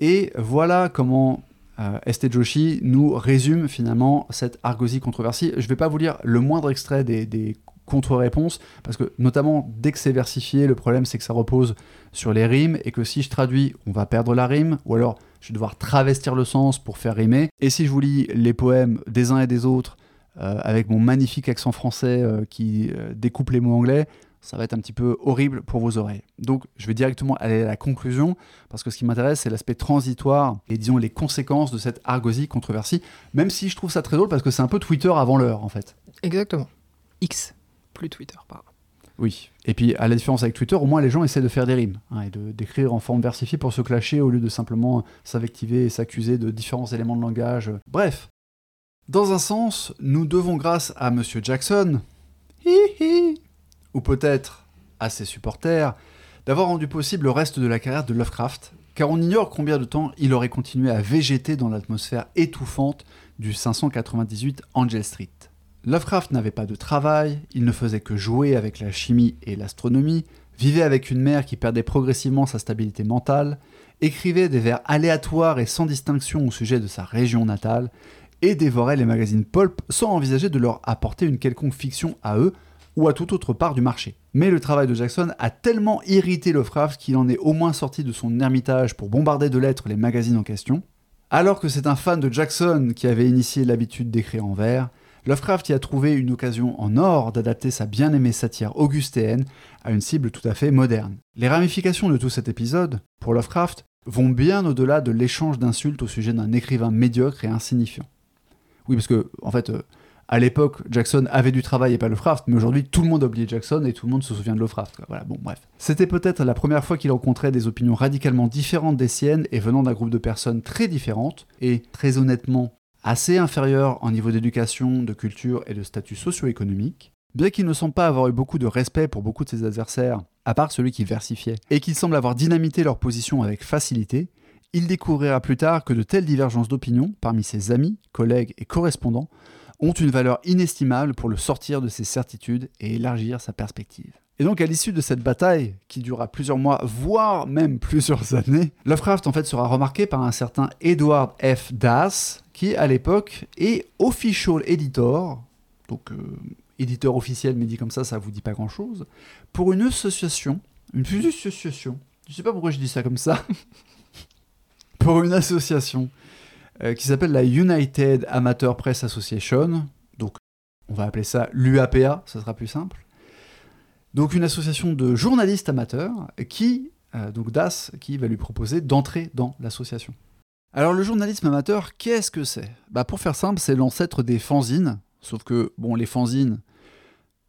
Et voilà comment euh, Joshi nous résume finalement cette argosie controversée. Je ne vais pas vous lire le moindre extrait des, contre-réponses, parce que notamment dès que c'est versifié, le problème c'est que ça repose sur les rimes, et que si je traduis, on va perdre la rime, ou alors je vais devoir travestir le sens pour faire rimer. Et si je vous lis les poèmes des uns et des autres, avec mon magnifique accent français euh, qui euh, découpe les mots anglais, ça va être un petit peu horrible pour vos oreilles. Donc je vais directement aller à la conclusion, parce que ce qui m'intéresse, c'est l'aspect transitoire et disons les conséquences de cette argosie controversie, même si je trouve ça très drôle parce que c'est un peu Twitter avant l'heure en fait. Exactement. X, plus Twitter, pardon. Oui, et puis à la différence avec Twitter, au moins les gens essaient de faire des rimes hein, et d'écrire en forme versifiée pour se clasher au lieu de simplement s'invectiver et s'accuser de différents éléments de langage. Bref, Dans un sens, nous devons grâce à Monsieur Jackson, ou peut-être à ses supporters, d'avoir rendu possible le reste de la carrière de Lovecraft, car on ignore combien de temps il aurait continué à végéter dans l'atmosphère étouffante du 598 Angel Street. Lovecraft n'avait pas de travail, il ne faisait que jouer avec la chimie et l'astronomie, vivait avec une mère qui perdait progressivement sa stabilité mentale, écrivait des vers aléatoires et sans distinction au sujet de sa région natale, et dévorait les magazines pulp sans envisager de leur apporter une quelconque fiction à eux ou à toute autre part du marché. Mais le travail de Jackson a tellement irrité Lovecraft qu'il en est au moins sorti de son ermitage pour bombarder de lettres les magazines en question. Alors que c'est un fan de Jackson qui avait initié l'habitude d'écrire en vers, Lovecraft y a trouvé une occasion en or d'adapter sa bien-aimée satire augustéenne à une cible tout à fait moderne. Les ramifications de tout cet épisode, pour Lovecraft, vont bien au-delà de l'échange d'insultes au sujet d'un écrivain médiocre et insignifiant. Oui, parce que, en fait, euh, à l'époque, Jackson avait du travail et pas Lovecraft, mais aujourd'hui, tout le monde a oublié Jackson et tout le monde se souvient de Lovecraft. Voilà, bon, bref. C'était peut-être la première fois qu'il rencontrait des opinions radicalement différentes des siennes et venant d'un groupe de personnes très différentes, et très honnêtement, assez inférieures en niveau d'éducation, de culture et de statut socio-économique. Bien qu'il ne semble pas avoir eu beaucoup de respect pour beaucoup de ses adversaires, à part celui qui versifiait, et qu'il semble avoir dynamité leur position avec facilité, il découvrira plus tard que de telles divergences d'opinion parmi ses amis, collègues et correspondants ont une valeur inestimable pour le sortir de ses certitudes et élargir sa perspective. Et donc à l'issue de cette bataille, qui durera plusieurs mois, voire même plusieurs années, Lovecraft en fait sera remarqué par un certain Edward F. Das, qui à l'époque est official editor, donc euh, éditeur officiel, mais dit comme ça, ça vous dit pas grand chose, pour une association, une association, je sais pas pourquoi je dis ça comme ça, pour une association euh, qui s'appelle la United Amateur Press Association. Donc, on va appeler ça l'UAPA, ça sera plus simple. Donc, une association de journalistes amateurs qui, euh, donc DAS, qui va lui proposer d'entrer dans l'association. Alors, le journalisme amateur, qu'est-ce que c'est? Bah, Pour faire simple, c'est l'ancêtre des fanzines. Sauf que, bon, les fanzines,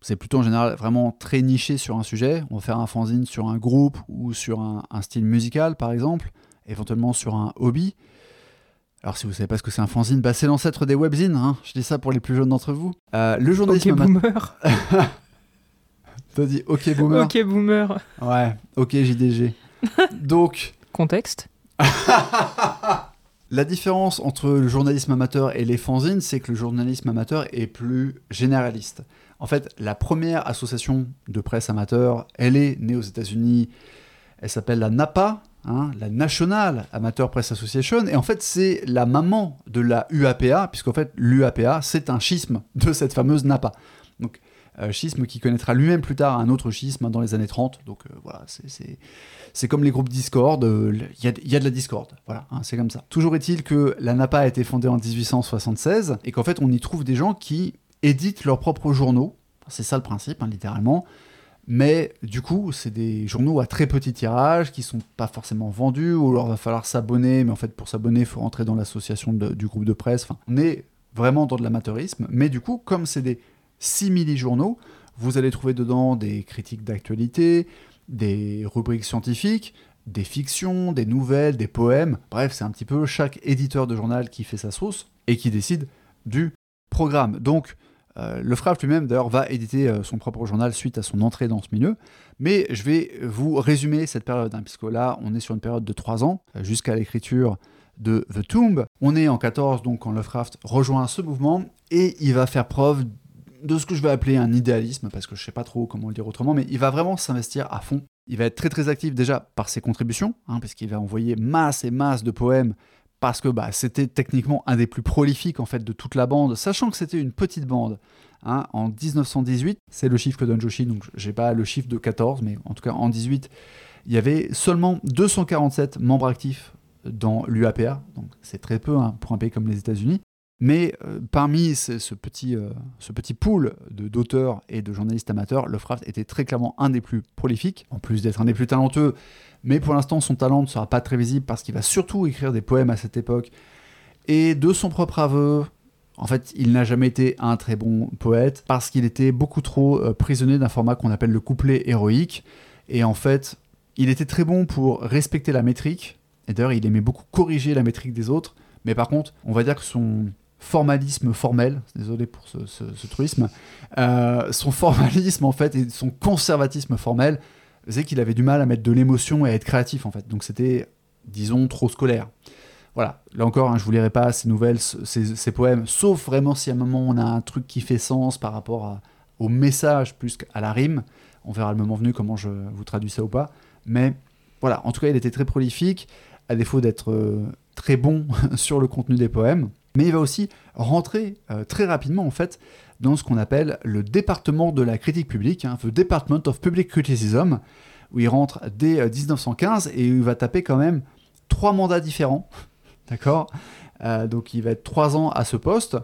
c'est plutôt en général vraiment très niché sur un sujet. On va faire un fanzine sur un groupe ou sur un, un style musical, par exemple éventuellement sur un hobby. Alors si vous savez pas ce que c'est un fanzine, bah, c'est l'ancêtre des webzines, hein. je dis ça pour les plus jeunes d'entre vous. Euh, le journalisme... Ok boomer. T'as dit ok boomer Ok boomer. Ouais, ok JDG. Donc... Contexte La différence entre le journalisme amateur et les fanzines, c'est que le journalisme amateur est plus généraliste. En fait, la première association de presse amateur, elle est née aux États-Unis. Elle s'appelle la NAPA, Hein, la National Amateur Press Association, et en fait c'est la maman de la UAPA, puisqu'en fait l'UAPA c'est un schisme de cette fameuse NAPA. Donc euh, schisme qui connaîtra lui-même plus tard un autre schisme dans les années 30, donc euh, voilà, c'est comme les groupes Discord, il euh, y, a, de la Discord, voilà, hein, c'est comme ça. Toujours est-il que la NAPA a été fondée en 1876, et qu'en fait on y trouve des gens qui éditent leurs propres journaux, c'est ça le principe, hein, littéralement, mais du coup, c'est des journaux à très petit tirage qui sont pas forcément vendus, ou alors va falloir s'abonner, mais en fait pour s'abonner, il faut rentrer dans l'association du groupe de presse. On est vraiment dans de l'amateurisme, mais du coup, comme c'est des simili-journaux, vous allez trouver dedans des critiques d'actualité, des rubriques scientifiques, des fictions, des nouvelles, des poèmes. Bref, c'est un petit peu chaque éditeur de journal qui fait sa sauce et qui décide du programme. Donc, euh, Lovecraft lui-même, d'ailleurs, va éditer euh, son propre journal suite à son entrée dans ce milieu. Mais je vais vous résumer cette période, hein, puisque là, on est sur une période de 3 ans, euh, jusqu'à l'écriture de The Tomb. On est en 14, donc, quand Lovecraft rejoint ce mouvement, et il va faire preuve de ce que je vais appeler un idéalisme, parce que je sais pas trop comment le dire autrement, mais il va vraiment s'investir à fond. Il va être très très actif déjà par ses contributions, hein, puisqu'il va envoyer masse et masse de poèmes parce que bah, c'était techniquement un des plus prolifiques en fait de toute la bande, sachant que c'était une petite bande. Hein, en 1918, c'est le chiffre que donne Joshi, donc j'ai pas le chiffre de 14, mais en tout cas en 18, il y avait seulement 247 membres actifs dans l'UAPA, donc c'est très peu hein, pour un pays comme les États-Unis. Mais euh, parmi ce, petit, euh, ce petit pool d'auteurs et de journalistes amateurs, Lovecraft était très clairement un des plus prolifiques, en plus d'être un des plus talentueux. Mais pour l'instant, son talent ne sera pas très visible parce qu'il va surtout écrire des poèmes à cette époque. Et de son propre aveu, en fait, il n'a jamais été un très bon poète parce qu'il était beaucoup trop euh, prisonnier d'un format qu'on appelle le couplet héroïque. Et en fait, il était très bon pour respecter la métrique. Et d'ailleurs, il aimait beaucoup corriger la métrique des autres. Mais par contre, on va dire que son formalisme formel, désolé pour ce, truisme, euh, son formalisme en fait et son conservatisme formel faisait qu'il avait du mal à mettre de l'émotion et à être créatif en fait. Donc c'était, disons, trop scolaire. Voilà, là encore, hein, je vous lirai pas ces nouvelles, ces, poèmes, sauf vraiment si à un moment on a un truc qui fait sens par rapport au message plus qu'à la rime. On verra le moment venu comment je vous traduis ça ou pas. Mais voilà, en tout cas, il était très prolifique, à défaut d'être euh, très bon sur le contenu des poèmes. Mais il va aussi rentrer euh, très rapidement, en fait, dans ce qu'on appelle le département de la critique publique, hein, The Department of Public Criticism, où il rentre dès 1915 euh, et il va taper quand même trois mandats différents. D'accord Donc il va être trois ans à ce poste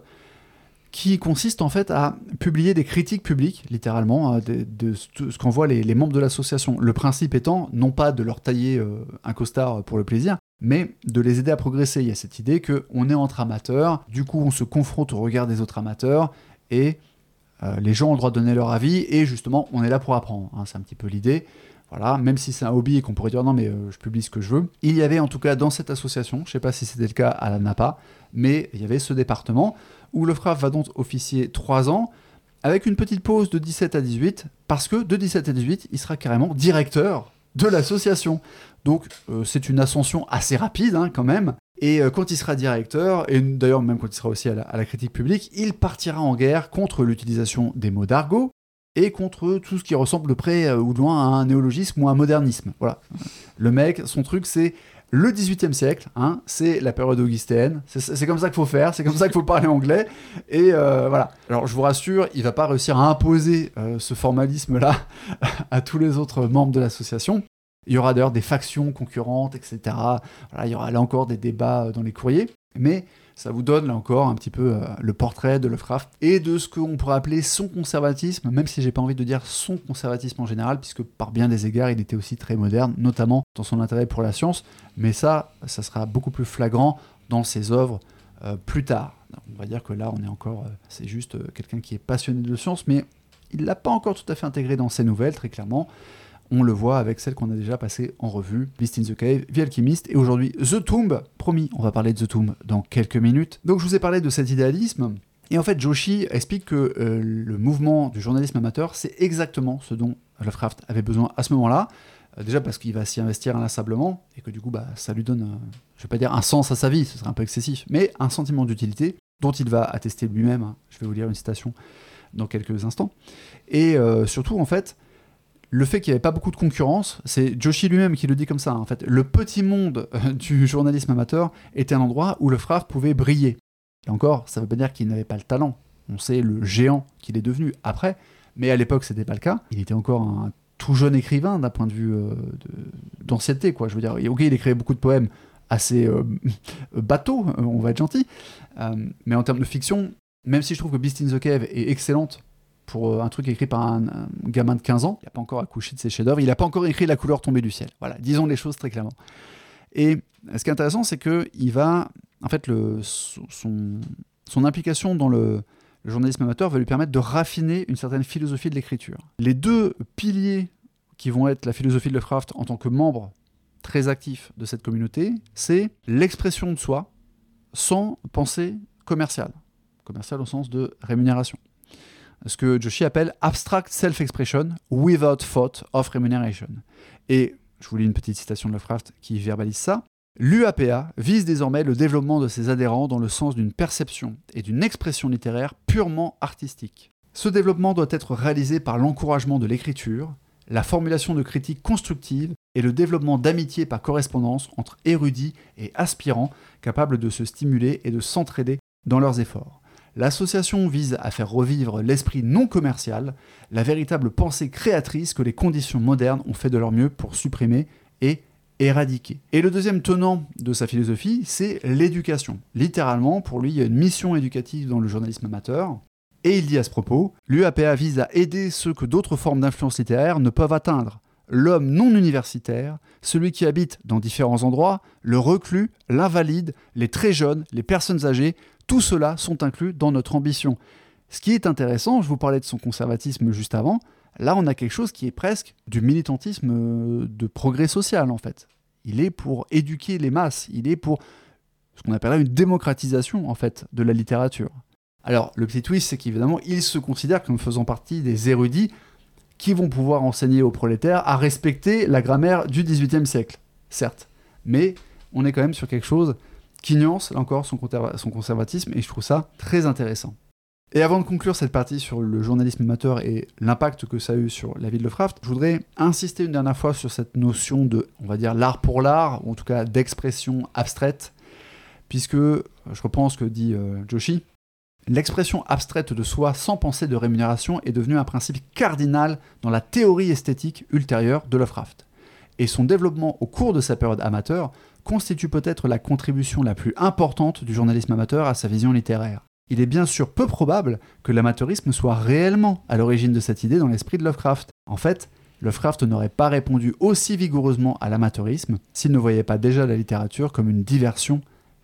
qui consiste en fait à publier des critiques publiques, littéralement, hein, de, ce qu'envoient les, les, membres de l'association. Le principe étant, non pas de leur tailler euh, un costard pour le plaisir, mais de les aider à progresser. Il y a cette idée qu'on est entre amateurs, du coup on se confronte au regard des autres amateurs, et euh, les gens ont le droit de donner leur avis, et justement on est là pour apprendre. Hein. c'est un petit peu l'idée. Voilà, même si c'est un hobby et qu'on pourrait dire non mais euh, je publie ce que je veux. Il y avait en tout cas dans cette association, je ne sais pas si c'était le cas à la NAPA, mais il y avait ce département où Lovecraft va donc officier 3 ans, avec une petite pause de 17 à 18, parce que de 17 à 18, il sera carrément directeur de l'association. Donc euh, c'est une ascension assez rapide hein, quand même. Et euh, quand il sera directeur, et d'ailleurs même quand il sera aussi à la, critique publique, il partira en guerre contre l'utilisation des mots d'argot et contre tout ce qui ressemble de près euh, ou de loin à un néologisme ou un modernisme. Voilà. Le mec, son truc c'est le 18e siècle, hein, c'est la période augustéenne. C'est comme ça qu'il faut faire, c'est comme ça qu'il faut parler anglais. Et voilà. Alors je vous rassure, il va pas réussir à imposer ce formalisme-là à tous les autres membres de l'association. Il y aura d'ailleurs des factions concurrentes, etc. Il y aura là encore des débats euh, dans les courriers. Mais ça vous donne là encore un petit peu euh, le portrait de Lovecraft et de ce qu'on pourrait appeler son conservatisme, même si j'ai pas envie de dire son conservatisme en général, puisque par bien des égards, il était aussi très moderne, notamment dans son intérêt pour la science. Mais ça, ça sera beaucoup plus flagrant dans ses œuvres euh, plus tard. On va dire que là, on est encore, c'est juste quelqu'un qui est passionné de science, mais il l'a pas encore tout à fait intégré dans ses nouvelles, très clairement on le voit avec celle qu'on a déjà passée en revue, Beast in the Cave, The Alchemist, et aujourd'hui The Tomb. Promis, on va parler de The Tomb dans quelques minutes. Donc je vous ai parlé de cet idéalisme, et en fait Joshi explique que euh, le mouvement du journalisme amateur, c'est exactement ce dont Lovecraft avait besoin à ce moment-là. Euh, déjà parce qu'il va s'y investir inlassablement, et que du coup bah, ça lui donne, euh, je vais pas dire un sens à sa vie, ce serait un peu excessif, mais un sentiment d'utilité dont il va attester lui-même. Hein. Je vais vous lire une citation dans quelques instants. Et surtout, en fait, le fait qu'il n'y avait pas beaucoup de concurrence, c'est Joshi lui-même qui le dit comme ça. En fait, le petit monde euh, du journalisme amateur était un endroit où le frère pouvait briller. Et encore, ça ne veut pas dire qu'il n'avait pas le talent. On sait le géant qu'il est devenu après, mais à l'époque, c'était pas le cas. Il était encore un tout jeune écrivain d'un point de vue euh, d'ancienneté, quoi. Je veux dire, ok, il écrivait beaucoup de poèmes assez euh, bateaux, on va être gentil, mais en termes de fiction, même si je trouve que Beast in the Cave est excellente pour euh, un truc écrit par un, gamin de 15 ans. Il n'a pas encore accouché de ses chefs-d'œuvre. Il n'a pas encore écrit La couleur tombée du ciel. Voilà, disons les choses très clairement. Et ce qui est intéressant, c'est qu'il va. En fait, son, implication dans le journalisme amateur va lui permettre de raffiner une certaine philosophie de l'écriture. Les deux piliers qui vont être la philosophie de Lovecraft en tant que membre très actif de cette communauté, c'est l'expression de soi sans pensée commerciale. Commerciale au sens de rémunération ce que Joshi appelle abstract self-expression without thought of remuneration. Et je vous lis une petite citation de Lovecraft qui verbalise ça. L'UAPA vise désormais le développement de ses adhérents dans le sens d'une perception et d'une expression littéraire purement artistique. Ce développement doit être réalisé par l'encouragement de l'écriture, la formulation de critiques constructives et le développement d'amitié par correspondance entre érudits et aspirants capables de se stimuler et de s'entraider dans leurs efforts. L'association vise à faire revivre l'esprit non commercial, la véritable pensée créatrice que les conditions modernes ont fait de leur mieux pour supprimer et éradiquer. Et le deuxième tenant de sa philosophie, c'est l'éducation. Littéralement, pour lui, il y a une mission éducative dans le journalisme amateur. Et il dit à ce propos, l'UAPA vise à aider ceux que d'autres formes d'influence littéraire ne peuvent atteindre. L'homme non universitaire, celui qui habite dans différents endroits, le reclus, l'invalide, les très jeunes, les personnes âgées, tout cela sont inclus dans notre ambition. Ce qui est intéressant, je vous parlais de son conservatisme juste avant, là on a quelque chose qui est presque du militantisme euh, de progrès social en fait. Il est pour éduquer les masses, il est pour ce qu'on appellerait une démocratisation en fait de la littérature. Alors le petit twist, c'est qu'évidemment, il se considère comme faisant partie des érudits qui vont pouvoir enseigner aux prolétaires à respecter la grammaire du XVIIIe siècle, certes, mais on est quand même sur quelque chose qui nuance encore son, son conservatisme et je trouve ça très intéressant. Et avant de conclure cette partie sur le journalisme amateur et l'impact que ça a eu sur la vie de Lovecraft, je voudrais insister une dernière fois sur cette notion de, on va dire, l'art pour l'art, ou en tout cas d'expression abstraite, puisque, je reprends ce que dit euh, Joshi, l'expression abstraite de soi sans pensée de rémunération est devenue un principe cardinal dans la théorie esthétique ultérieure de Lovecraft. Et son développement au cours de sa période amateur constitue peut-être la contribution la plus importante du journalisme amateur à sa vision littéraire il est bien sûr peu probable que l'amateurisme soit réellement à l'origine de cette idée dans l'esprit de Lovecraft. En fait, Lovecraft n'aurait pas répondu aussi vigoureusement à l'amateurisme s'il ne voyait pas déjà la littérature comme une diversion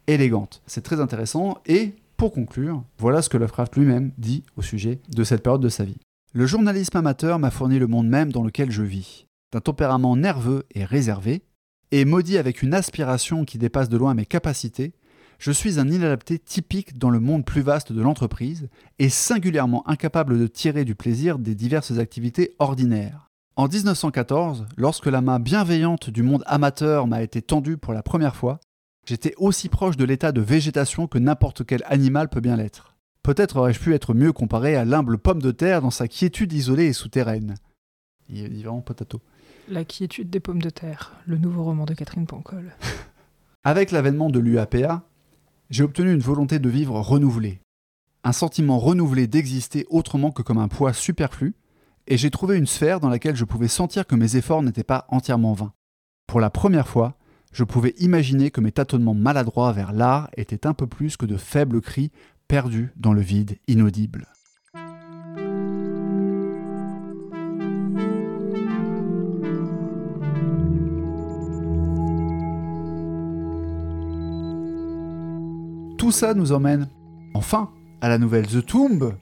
élégante. C'est très intéressant et, pour conclure, voilà ce que Lovecraft lui-même dit au sujet de cette période de sa vie. Le journalisme amateur m'a fourni le monde même dans lequel je vis, d'un tempérament nerveux et réservé, et maudit avec une aspiration qui dépasse de loin mes capacités, je suis un inadapté typique dans le monde plus vaste de l'entreprise et singulièrement incapable de tirer du plaisir des diverses activités ordinaires. En 1914, lorsque la main bienveillante du monde amateur m'a été tendue pour la première fois, j'étais aussi proche de l'état de végétation que n'importe quel animal peut bien l'être. Peut-être aurais-je pu être mieux comparé à l'humble pomme de terre dans sa quiétude isolée et souterraine. Il vraiment potato. La quiétude des pommes de terre, le nouveau roman de Catherine Pancol. Avec l'avènement de l'UAPA, j'ai obtenu une volonté de vivre renouvelée, un sentiment renouvelé d'exister autrement que comme un poids superflu, et j'ai trouvé une sphère dans laquelle je pouvais sentir que mes efforts n'étaient pas entièrement vains. Pour la première fois, je pouvais imaginer que mes tâtonnements maladroits vers l'art étaient un peu plus que de faibles cris perdus dans le vide inaudible. Tout ça nous emmène enfin à la nouvelle The Tomb.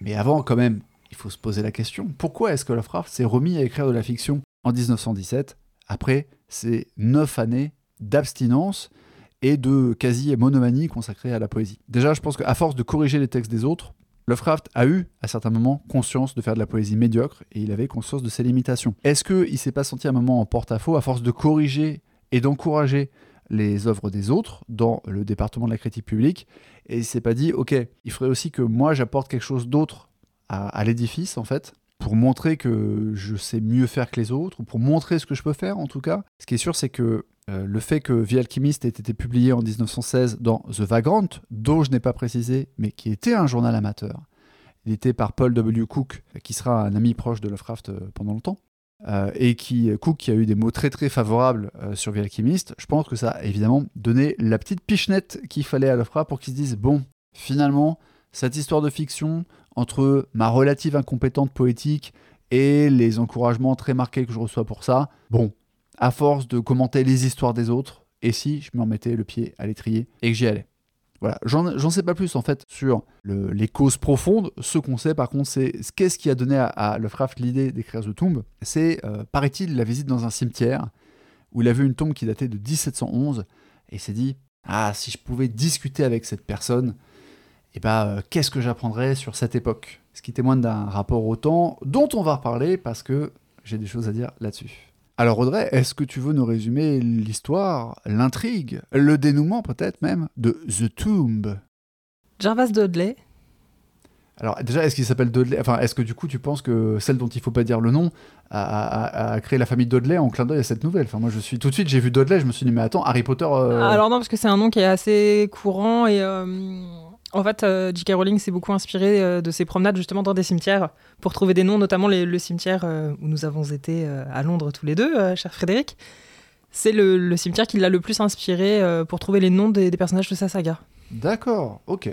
Mais avant, quand même, il faut se poser la question pourquoi est-ce que Lovecraft s'est remis à écrire de la fiction en 1917 après ces neuf années d'abstinence et de quasi-monomanie consacrée à la poésie? Déjà, je pense qu'à force de corriger les textes des autres, Lovecraft a eu, à certains moments, conscience de faire de la poésie médiocre et il avait conscience de ses limitations. Est-ce qu'il s'est pas senti un moment en porte-à-faux à force de corriger et d'encourager les œuvres des autres dans le département de la critique publique et il s'est pas dit ok il faudrait aussi que moi j'apporte quelque chose d'autre à, l'édifice en fait pour montrer que je sais mieux faire que les autres ou pour montrer ce que je peux faire en tout cas ce qui est sûr c'est que euh, le fait que The Alchemist ait été publié en 1916 dans The Vagrant dont je n'ai pas précisé mais qui était un journal amateur il était par Paul W. Cook, qui sera un ami proche de Lovecraft euh, pendant longtemps. Euh, et qui Cook qui a eu des mots très très favorables euh, sur The Alchemist, je pense que ça a évidemment donné la petite pichenette qu'il fallait à Lovecraft pour qu'il se dise bon, finalement, cette histoire de fiction entre ma relative incompétente poétique et les encouragements très marqués que je reçois pour ça, bon, à force de commenter les histoires des autres, et si je me remettais le pied à l'étrier et que j'y allais. Voilà, j'en sais pas plus en fait sur les causes profondes. Ce qu'on sait par contre, c'est qu'est-ce qui a donné à, Lovecraft l'idée d'écrire The Tomb? C'est, euh, paraît-il, la visite dans un cimetière où il a vu une tombe qui datait de 1711 et s'est dit Ah, si je pouvais discuter avec cette personne, eh ben, euh, qu'est-ce que j'apprendrais sur cette époque? Ce qui témoigne d'un rapport au temps dont on va reparler parce que j'ai des choses à dire là-dessus. Alors Audrey, est-ce que tu veux nous résumer l'histoire, l'intrigue, le dénouement peut-être même de The Tomb? Jarvis Dudley. Alors déjà, est-ce qu'il s'appelle Dudley Enfin, est-ce que du coup tu penses que celle dont il faut pas dire le nom a, créé la famille Dudley en clin d'œil à cette nouvelle? Enfin, moi je suis tout de suite, j'ai vu Dudley, je me suis dit mais attends, Harry Potter. Euh, Alors non, parce que c'est un nom qui est assez courant et euh, en fait, euh, J.K. Rowling s'est beaucoup inspiré euh, de ses promenades justement dans des cimetières pour trouver des noms, notamment le cimetière euh, où nous avons été à Londres tous les deux, cher Frédéric. C'est le, cimetière qui l'a le plus inspiré pour trouver les noms des, personnages de sa saga. D'accord, ok.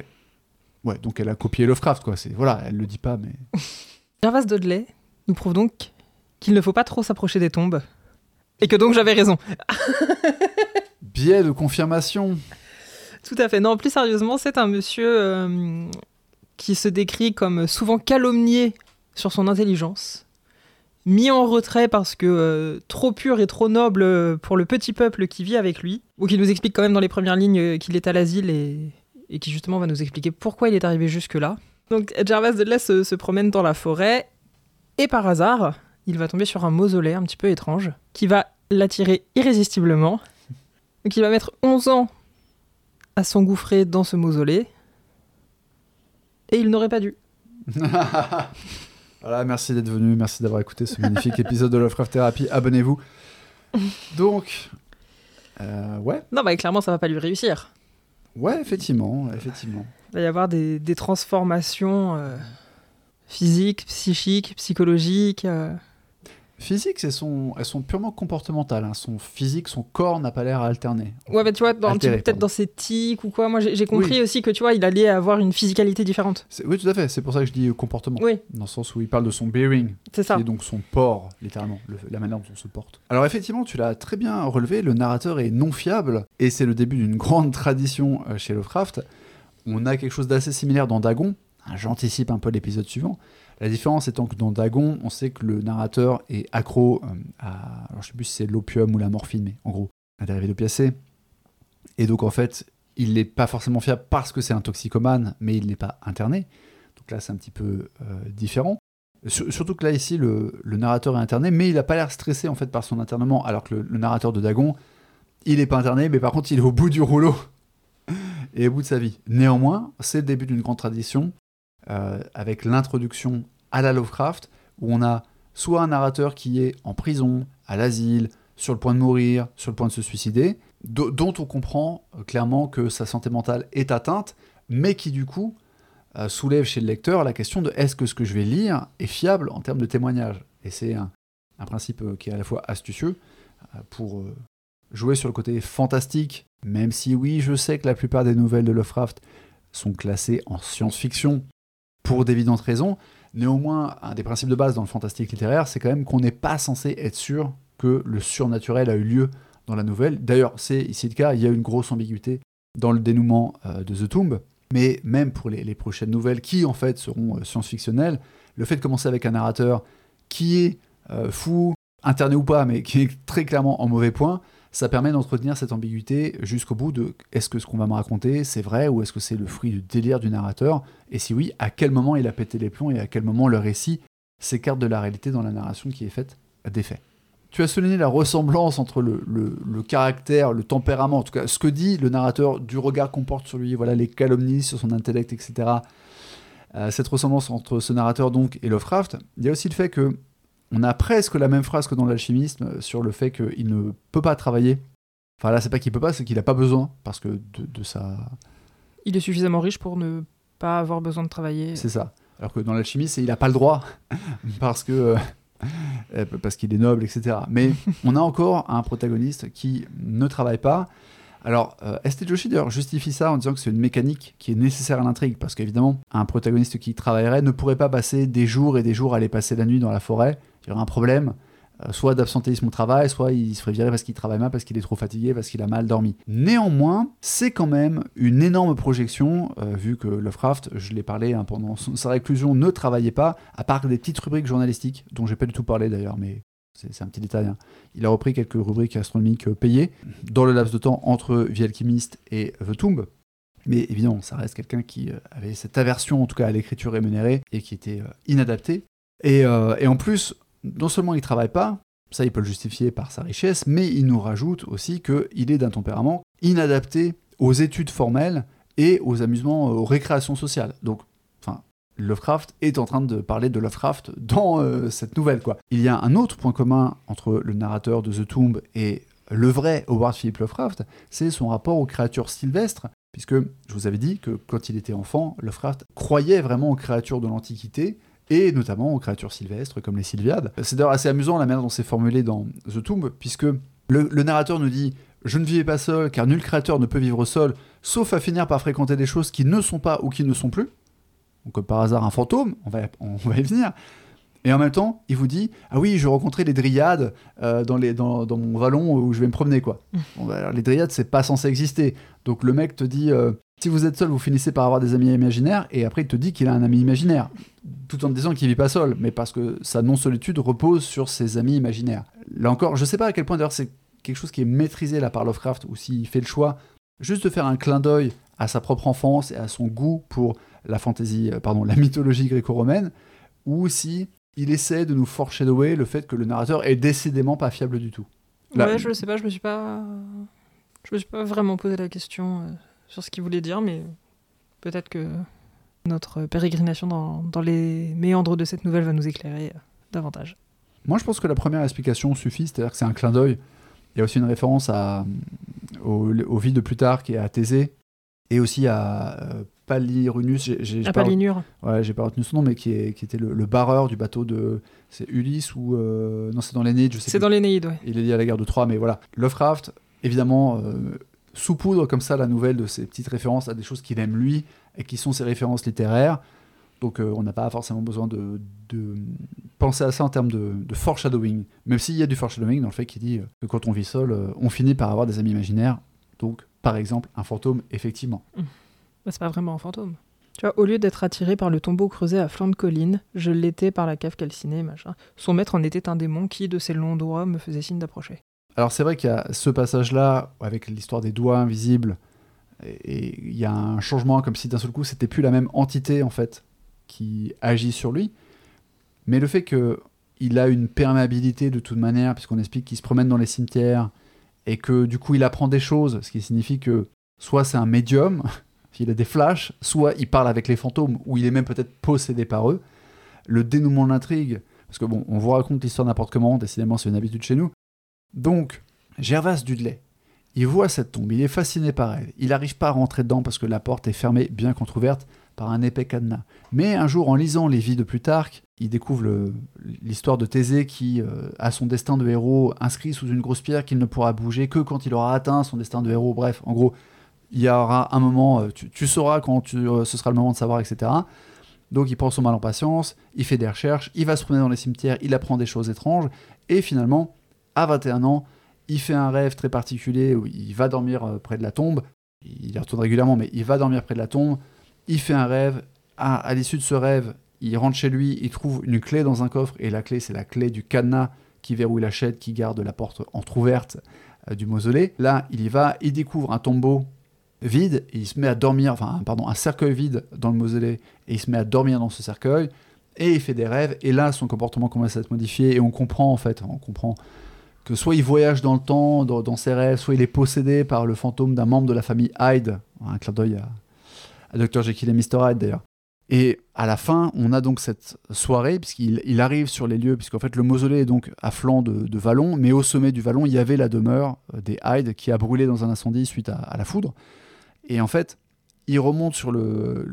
Ouais, donc elle a copié Lovecraft, quoi. C'est voilà, elle le dit pas, mais. Gervas Dudley nous prouve donc qu'il ne faut pas trop s'approcher des tombes et que donc j'avais raison. Biais de confirmation. Tout à fait. Non, plus sérieusement, c'est un monsieur euh, qui se décrit comme souvent calomnié sur son intelligence. mis en retrait parce que euh, trop pur et trop noble pour le petit peuple qui vit avec lui, ou qui nous explique quand même dans les premières lignes euh, qu'il est à l'asile et, qui justement va nous expliquer pourquoi il est arrivé jusque-là. Donc Gervas Dudley se, se promène dans la forêt et par hasard, il va tomber sur un mausolée un petit peu étrange qui va l'attirer irrésistiblement. Il va mettre 11 ans à s'engouffrer dans ce mausolée et il n'aurait pas dû. voilà, merci d'être venu, merci d'avoir écouté ce magnifique épisode de Lovecraft Therapy. Abonnez-vous. Donc, euh, ouais, Non, bah clairement ça va pas lui réussir. ouais, effectivement, effectivement. Il va y avoir des, des transformations euh, physiques, psychiques, psychologiques. euh. Physique, elles sont, elles sont purement comportementales. hein. Son physique, son corps n'a pas l'air à alterner. Ouais, bah tu vois, dans, un petit peu Altéré, peut-être dans ses tics ou quoi. Moi j'ai compris aussi que tu vois, il allait avoir une physicalité différente. Oui, tout à fait. C'est pour ça que je dis euh, comportement. Oui, Dans le sens où il parle de son bearing, c'est ça. est donc son port, littéralement, le- la manière dont on se porte. Alors effectivement, tu l'as très bien relevé, le narrateur est non fiable, et c'est le début d'une grande tradition euh, chez Lovecraft. On a quelque chose d'assez similaire dans Dagon, Hein, j'anticipe un peu l'épisode suivant. La différence étant que dans Dagon, on sait que le narrateur est accro euh, à, alors je sais plus si c'est l'opium ou la morphine, mais en gros, un dérivé d'opiacé. Et donc en fait, il n'est pas forcément fiable parce que c'est un toxicomane, mais il n'est pas interné. Donc là, c'est un petit peu euh, différent. Sur- Surtout que là, ici, le, le narrateur est interné, mais il n'a pas l'air stressé en fait par son internement, alors que le, le narrateur de Dagon, il n'est pas interné, mais par contre, il est au bout du rouleau et au bout de sa vie. Néanmoins, c'est le début d'une grande tradition euh, avec l'introduction à la Lovecraft, où on a soit un narrateur qui est en prison, à l'asile, sur le point de mourir, sur le point de se suicider, do- dont on comprend euh, clairement que sa santé mentale est atteinte, mais qui du coup euh, soulève chez le lecteur la question de est-ce que ce que je vais lire est fiable en termes de témoignage? Et c'est un, principe qui est à la fois astucieux pour jouer sur le côté fantastique, même si oui, je sais que la plupart des nouvelles de Lovecraft sont classées en science-fiction pour d'évidentes raisons. Néanmoins, un des principes de base dans le fantastique littéraire, c'est quand même qu'on n'est pas censé être sûr que le surnaturel a eu lieu dans la nouvelle. D'ailleurs, c'est ici le cas, il y a une grosse ambiguïté dans le dénouement euh, de The Tomb, mais même pour les, prochaines nouvelles qui en fait seront euh, science-fictionnelles, le fait de commencer avec un narrateur qui est euh, fou, interné ou pas, mais qui est très clairement en mauvais point, ça permet d'entretenir cette ambiguïté jusqu'au bout de est-ce que ce qu'on va me raconter c'est vrai ou est-ce que c'est le fruit du délire du narrateur et si oui, à quel moment il a pété les plombs et à quel moment le récit s'écarte de la réalité dans la narration qui est faite des faits. Tu as souligné la ressemblance entre le, caractère, le tempérament, en tout cas ce que dit le narrateur, du regard qu'on porte sur lui, voilà les calomnies sur son intellect, etc. Euh, cette ressemblance entre ce narrateur donc et Lovecraft. Il y a aussi le fait que on a presque la même phrase que dans l'alchimisme euh, sur le fait qu'il ne peut pas travailler. Enfin là, c'est pas qu'il peut pas, c'est qu'il n'a pas besoin parce que de, de sa, Il est suffisamment riche pour ne pas avoir besoin de travailler. C'est ça. Alors que dans l'alchimie, c'est il n'a pas le droit parce que euh, euh, parce qu'il est noble, etc. Mais on a encore un protagoniste qui ne travaille pas. Alors, euh, St. Joshi d'ailleurs justifie ça en disant que c'est une mécanique qui est nécessaire à l'intrigue, parce qu'évidemment, un protagoniste qui travaillerait ne pourrait pas passer des jours et des jours à aller passer la nuit dans la forêt. Il y aurait un problème, euh, soit d'absentéisme au travail, soit il se ferait virer parce qu'il travaille mal, parce qu'il est trop fatigué, parce qu'il a mal dormi. Néanmoins, c'est quand même une énorme projection, euh, vu que Lovecraft, je l'ai parlé hein, pendant sa réclusion, ne travaillait pas, à part des petites rubriques journalistiques, dont j'ai pas du tout parlé d'ailleurs, mais c'est un petit détail. hein. Il a repris quelques rubriques astronomiques euh, payées dans le laps de temps entre The Alchemist et The Tomb. Mais évidemment, ça reste quelqu'un qui avait cette aversion, en tout cas à l'écriture rémunérée, et qui était inadapté. Et, et en plus, non seulement il travaille pas, ça il peut le justifier par sa richesse, mais il nous rajoute aussi qu'il est d'un tempérament inadapté aux études formelles et aux amusements, euh, aux récréations sociales. Donc, enfin, Lovecraft est en train de parler de Lovecraft dans euh, cette nouvelle, quoi. Il y a un autre point commun entre le narrateur de The Tomb et le vrai Howard Philip Lovecraft, c'est son rapport aux créatures sylvestres, puisque je vous avais dit que quand il était enfant, Lovecraft croyait vraiment aux créatures de l'Antiquité, et notamment aux créatures sylvestres comme les Sylviades. C'est d'ailleurs assez amusant la manière dont c'est formulé dans The Tomb, puisque le, narrateur nous dit Je ne vivais pas seul, car nul créateur ne peut vivre seul, sauf à finir par fréquenter des choses qui ne sont pas ou qui ne sont plus. Donc, par hasard, un fantôme, on va, on va y venir. Et en même temps, il vous dit Ah oui, je rencontrais les dryades euh, dans, les, dans, dans, mon vallon où je vais me promener. quoi. Bon, bah, alors, les dryades, c'est pas censé exister. Donc le mec te dit euh, Si vous êtes seul, vous finissez par avoir des amis imaginaires. Et après, il te dit qu'il a un ami imaginaire. Tout en te disant qu'il vit pas seul. Mais parce que sa non-solitude repose sur ses amis imaginaires. Là encore, je sais pas à quel point d'ailleurs c'est quelque chose qui est maîtrisé là par Lovecraft ou s'il fait le choix juste de faire un clin d'œil à sa propre enfance et à son goût pour la fantaisie, euh, pardon, la mythologie gréco-romaine, ou si il essaie de nous foreshadower le fait que le narrateur est décidément pas fiable du tout. Là- Ouais, je sais pas, je me suis pas. Je me suis pas vraiment posé la question euh, sur ce qu'il voulait dire, mais peut-être que notre pérégrination dans, dans les méandres de cette nouvelle va nous éclairer euh, davantage. Moi, je pense que la première explication suffit, c'est-à-dire que c'est un clin d'œil. Il y a aussi une référence à, au, au vie de Plutarque et à Thésée, et aussi à euh, Palyrunus. j'ai- j'ai- À pas-. Ouais, j'ai pas retenu son nom, mais qui, est, qui était le, le barreur du bateau de. C'est Ulysse ou. euh, non, c'est dans l'Énéide, je sais C'est dans l'Énéide, ouais. Il est lié à la guerre de Troie, mais voilà. Lovecraft, évidemment, euh, saupoudre comme ça la nouvelle de ces petites références à des choses qu'il aime lui et qui sont ses références littéraires. Donc euh, on n'a pas forcément besoin de, de penser à ça en termes de, de foreshadowing. Même s'il y a du foreshadowing dans le fait qu'il dit euh, que quand on vit seul, on finit par avoir des amis imaginaires. Donc, par exemple, un fantôme, effectivement. Bah, c'est pas vraiment un fantôme. Tu vois, au lieu d'être attiré par le tombeau creusé à flanc de colline, je l'étais par la cave calcinée, machin. Son maître en était un démon qui, de ses longs doigts, me faisait signe d'approcher. Alors c'est vrai qu'il y a ce passage-là avec l'histoire des doigts invisibles et il y a un changement comme si d'un seul coup c'était plus la même entité en fait qui agit sur lui, mais le fait que il a une perméabilité de toute manière puisqu'on explique qu'il se promène dans les cimetières et que du coup il apprend des choses, ce qui signifie que soit c'est un médium, il a des flashs, soit il parle avec les fantômes ou il est même peut-être possédé par eux. Le dénouement de l'intrigue, parce que bon, on vous raconte l'histoire n'importe comment, décidément c'est une habitude chez nous. Donc, Gervas Dudley, il voit cette tombe, il est fasciné par elle. Il n'arrive pas à rentrer dedans parce que la porte est fermée, bien qu'entrouverte, par un épais cadenas. Mais un jour, en lisant les vies de Plutarque, il découvre l'histoire de Thésée qui euh, a son destin de héros inscrit sous une grosse pierre qu'il ne pourra bouger que quand il aura atteint son destin de héros. Bref, en gros, il y aura un moment, euh, tu, sauras quand tu- euh, ce sera le moment de savoir, etc. Donc il prend son mal en patience, il fait des recherches, il va se promener dans les cimetières, il apprend des choses étranges, et finalement, à 21 ans, il fait un rêve très particulier où il va dormir euh, près de la tombe. Il y retourne régulièrement, mais il va dormir près de la tombe. Il fait un rêve. À, à l'issue de ce rêve, il rentre chez lui, il trouve une clé dans un coffre, et la clé, c'est la clé du cadenas qui verrouille la chaîne, qui garde la porte entr'ouverte du mausolée. Là, il y va, il découvre un tombeau vide, il se met à dormir, enfin, pardon, un cercueil vide dans le mausolée, et il se met à dormir dans ce cercueil, et il fait des rêves, et là, son comportement commence à être modifié, et on comprend, en fait, on comprend que soit il voyage dans le temps, dans, ses rêves, soit il est possédé par le fantôme d'un membre de la famille Hyde, un clin d'œil à, à Dr. Jekyll et Mr. Hyde d'ailleurs. Et à la fin, on a donc cette soirée, puisqu'il il arrive sur les lieux, puisqu'en fait le mausolée est donc à flanc de, de vallon, mais au sommet du vallon, il y avait la demeure euh, des Hyde qui a brûlé dans un incendie suite à la foudre. Et en fait, il remonte sur le,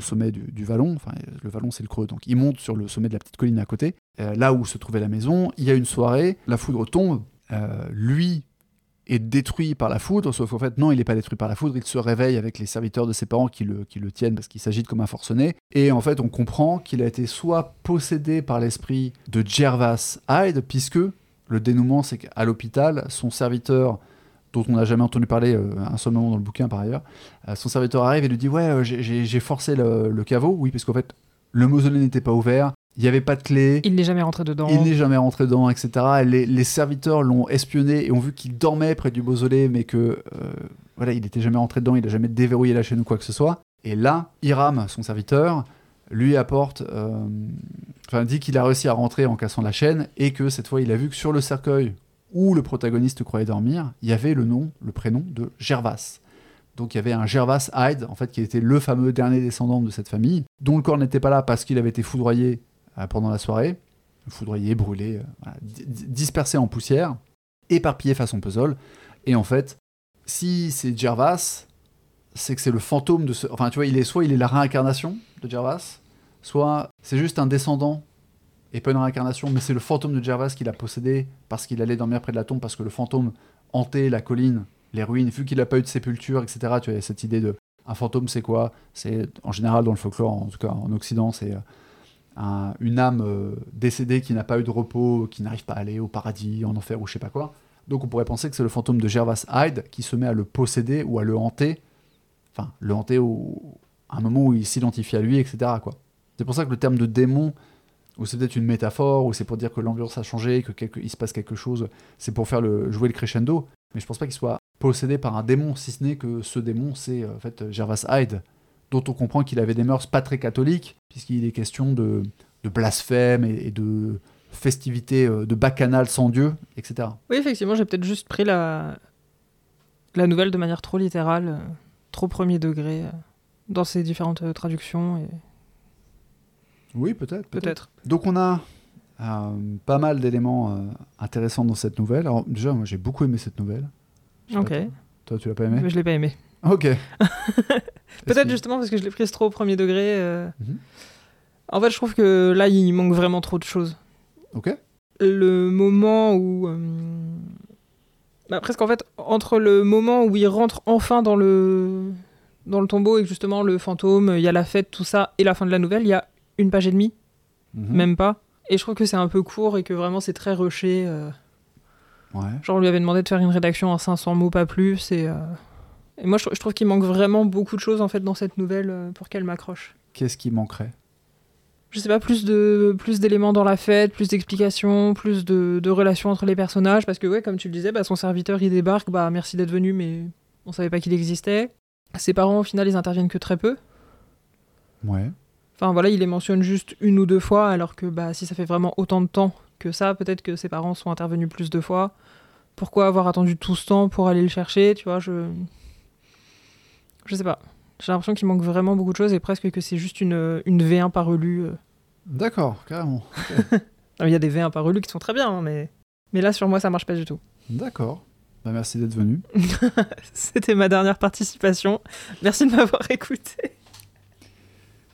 sommet du, vallon, enfin le vallon c'est le creux, donc il monte sur le sommet de la petite colline à côté, euh, là où se trouvait la maison, il y a une soirée, la foudre tombe, euh, lui est détruit par la foudre, sauf qu'en fait non, il n'est pas détruit par la foudre, il se réveille avec les serviteurs de ses parents qui le, tiennent parce qu'il s'agite comme un forcené, et en fait on comprend qu'il a été soit possédé par l'esprit de Gervas Hyde, puisque le dénouement c'est qu'à l'hôpital, son serviteur dont on n'a jamais entendu parler euh, un seul moment dans le bouquin par ailleurs, euh, son serviteur arrive et lui dit Ouais, euh, j'ai- forcé le, le caveau. Oui, parce qu'en fait, le mausolée n'était pas ouvert, il n'y avait pas de clé, Il n'est jamais rentré dedans. il n'est jamais rentré dedans, etc. Les, les serviteurs l'ont espionné et ont vu qu'il dormait près du mausolée, mais que euh, voilà, il n'était jamais rentré dedans, il n'a jamais déverrouillé la chaîne ou quoi que ce soit. Et là, Hiram, son serviteur, lui apporte, euh, enfin dit qu'il a réussi à rentrer en cassant la chaîne et que cette fois, il a vu que sur le cercueil où le protagoniste croyait dormir, il y avait le nom, le prénom de Gervas. Donc il y avait un Gervas Hyde, en fait, qui était le fameux dernier descendant de cette famille, dont le corps n'était pas là parce qu'il avait été foudroyé euh, pendant la soirée, foudroyé, brûlé, euh, dispersé en poussière, éparpillé façon puzzle. Et en fait, si c'est Gervas, c'est que c'est le fantôme de ce. Enfin, tu vois, il est soit il est la réincarnation de Gervas, soit c'est juste un descendant et pas une réincarnation, mais c'est le fantôme de Gervas qui l'a possédé parce qu'il allait dormir près de la tombe, parce que le fantôme hantait la colline, les ruines, vu qu'il n'a pas eu de sépulture, etc. Tu vois, il y a cette idée de. Un fantôme, c'est quoi? C'est en général dans le folklore, en tout cas en Occident, c'est euh, un- une âme euh, décédée qui n'a pas eu de repos, qui n'arrive pas à aller au paradis, en enfer ou je sais pas quoi. Donc on pourrait penser que c'est le fantôme de Gervas Hyde qui se met à le posséder ou à le hanter, enfin le hanter à un moment où il s'identifie à lui, etc. C'est pour ça que le terme de démon, ou c'est peut-être une métaphore, ou c'est pour dire que l'ambiance a changé, que quelque- il se passe quelque chose, c'est pour faire le, jouer le crescendo. Mais je pense pas qu'il soit possédé par un démon, si ce n'est que ce démon, c'est euh, en fait Gervas Hyde, dont on comprend qu'il avait des mœurs pas très catholiques, puisqu'il est question de, de blasphème et, de festivités euh, de bacchanal sans Dieu, etc. Oui, effectivement, j'ai peut-être juste pris la... la nouvelle de manière trop littérale, euh, trop premier degré, dans ses différentes traductions, et Oui, peut-être. peut-être. Donc on a euh, pas mal d'éléments euh, intéressants dans cette nouvelle. Alors déjà, moi j'ai beaucoup aimé cette nouvelle. Ok, toi, tu l'as pas aimé mais je l'ai pas aimé. Ok. Peut-être que- justement parce que je l'ai prise trop au premier degré. euh. Mhm. En fait, je trouve que là, il manque vraiment trop de choses. Ok. Le moment où. bah, presque en fait, entre le moment où il rentre enfin dans le, dans le tombeau et que justement le fantôme, il y a la fête, tout ça, et la fin de la nouvelle, il y a une page et demie, Mhm. même pas. Et je trouve que c'est un peu court et que vraiment c'est très rushé. euh. Ouais. Genre, on lui avait demandé de faire une rédaction en 500 mots, pas plus. Et, euh, et moi, je, je trouve qu'il manque vraiment beaucoup de choses en fait dans cette nouvelle euh, pour qu'elle m'accroche. Qu'est-ce qui manquerait? Je sais pas, plus de plus d'éléments dans la fête, plus d'explications, plus de, de relations entre les personnages. Parce que, ouais, comme tu le disais, bah, son serviteur il débarque, bah merci d'être venu, mais on savait pas qu'il existait. Ses parents, au final, ils interviennent que très peu. Ouais. Enfin voilà, il les mentionne juste une ou deux fois, alors que bah, si ça fait vraiment autant de temps que ça, peut-être que ses parents sont intervenus plus de fois. Pourquoi avoir attendu tout ce temps pour aller le chercher Tu vois, je. Je sais pas. J'ai l'impression qu'il manque vraiment beaucoup de choses et presque que c'est juste une, une V1 par relu. euh. D'accord, carrément. Il y a des V1 par relu qui sont très bien, hein, mais... mais là sur moi ça marche pas du tout. D'accord. Bah, merci d'être venu. C'était ma dernière participation. Merci de m'avoir écouté.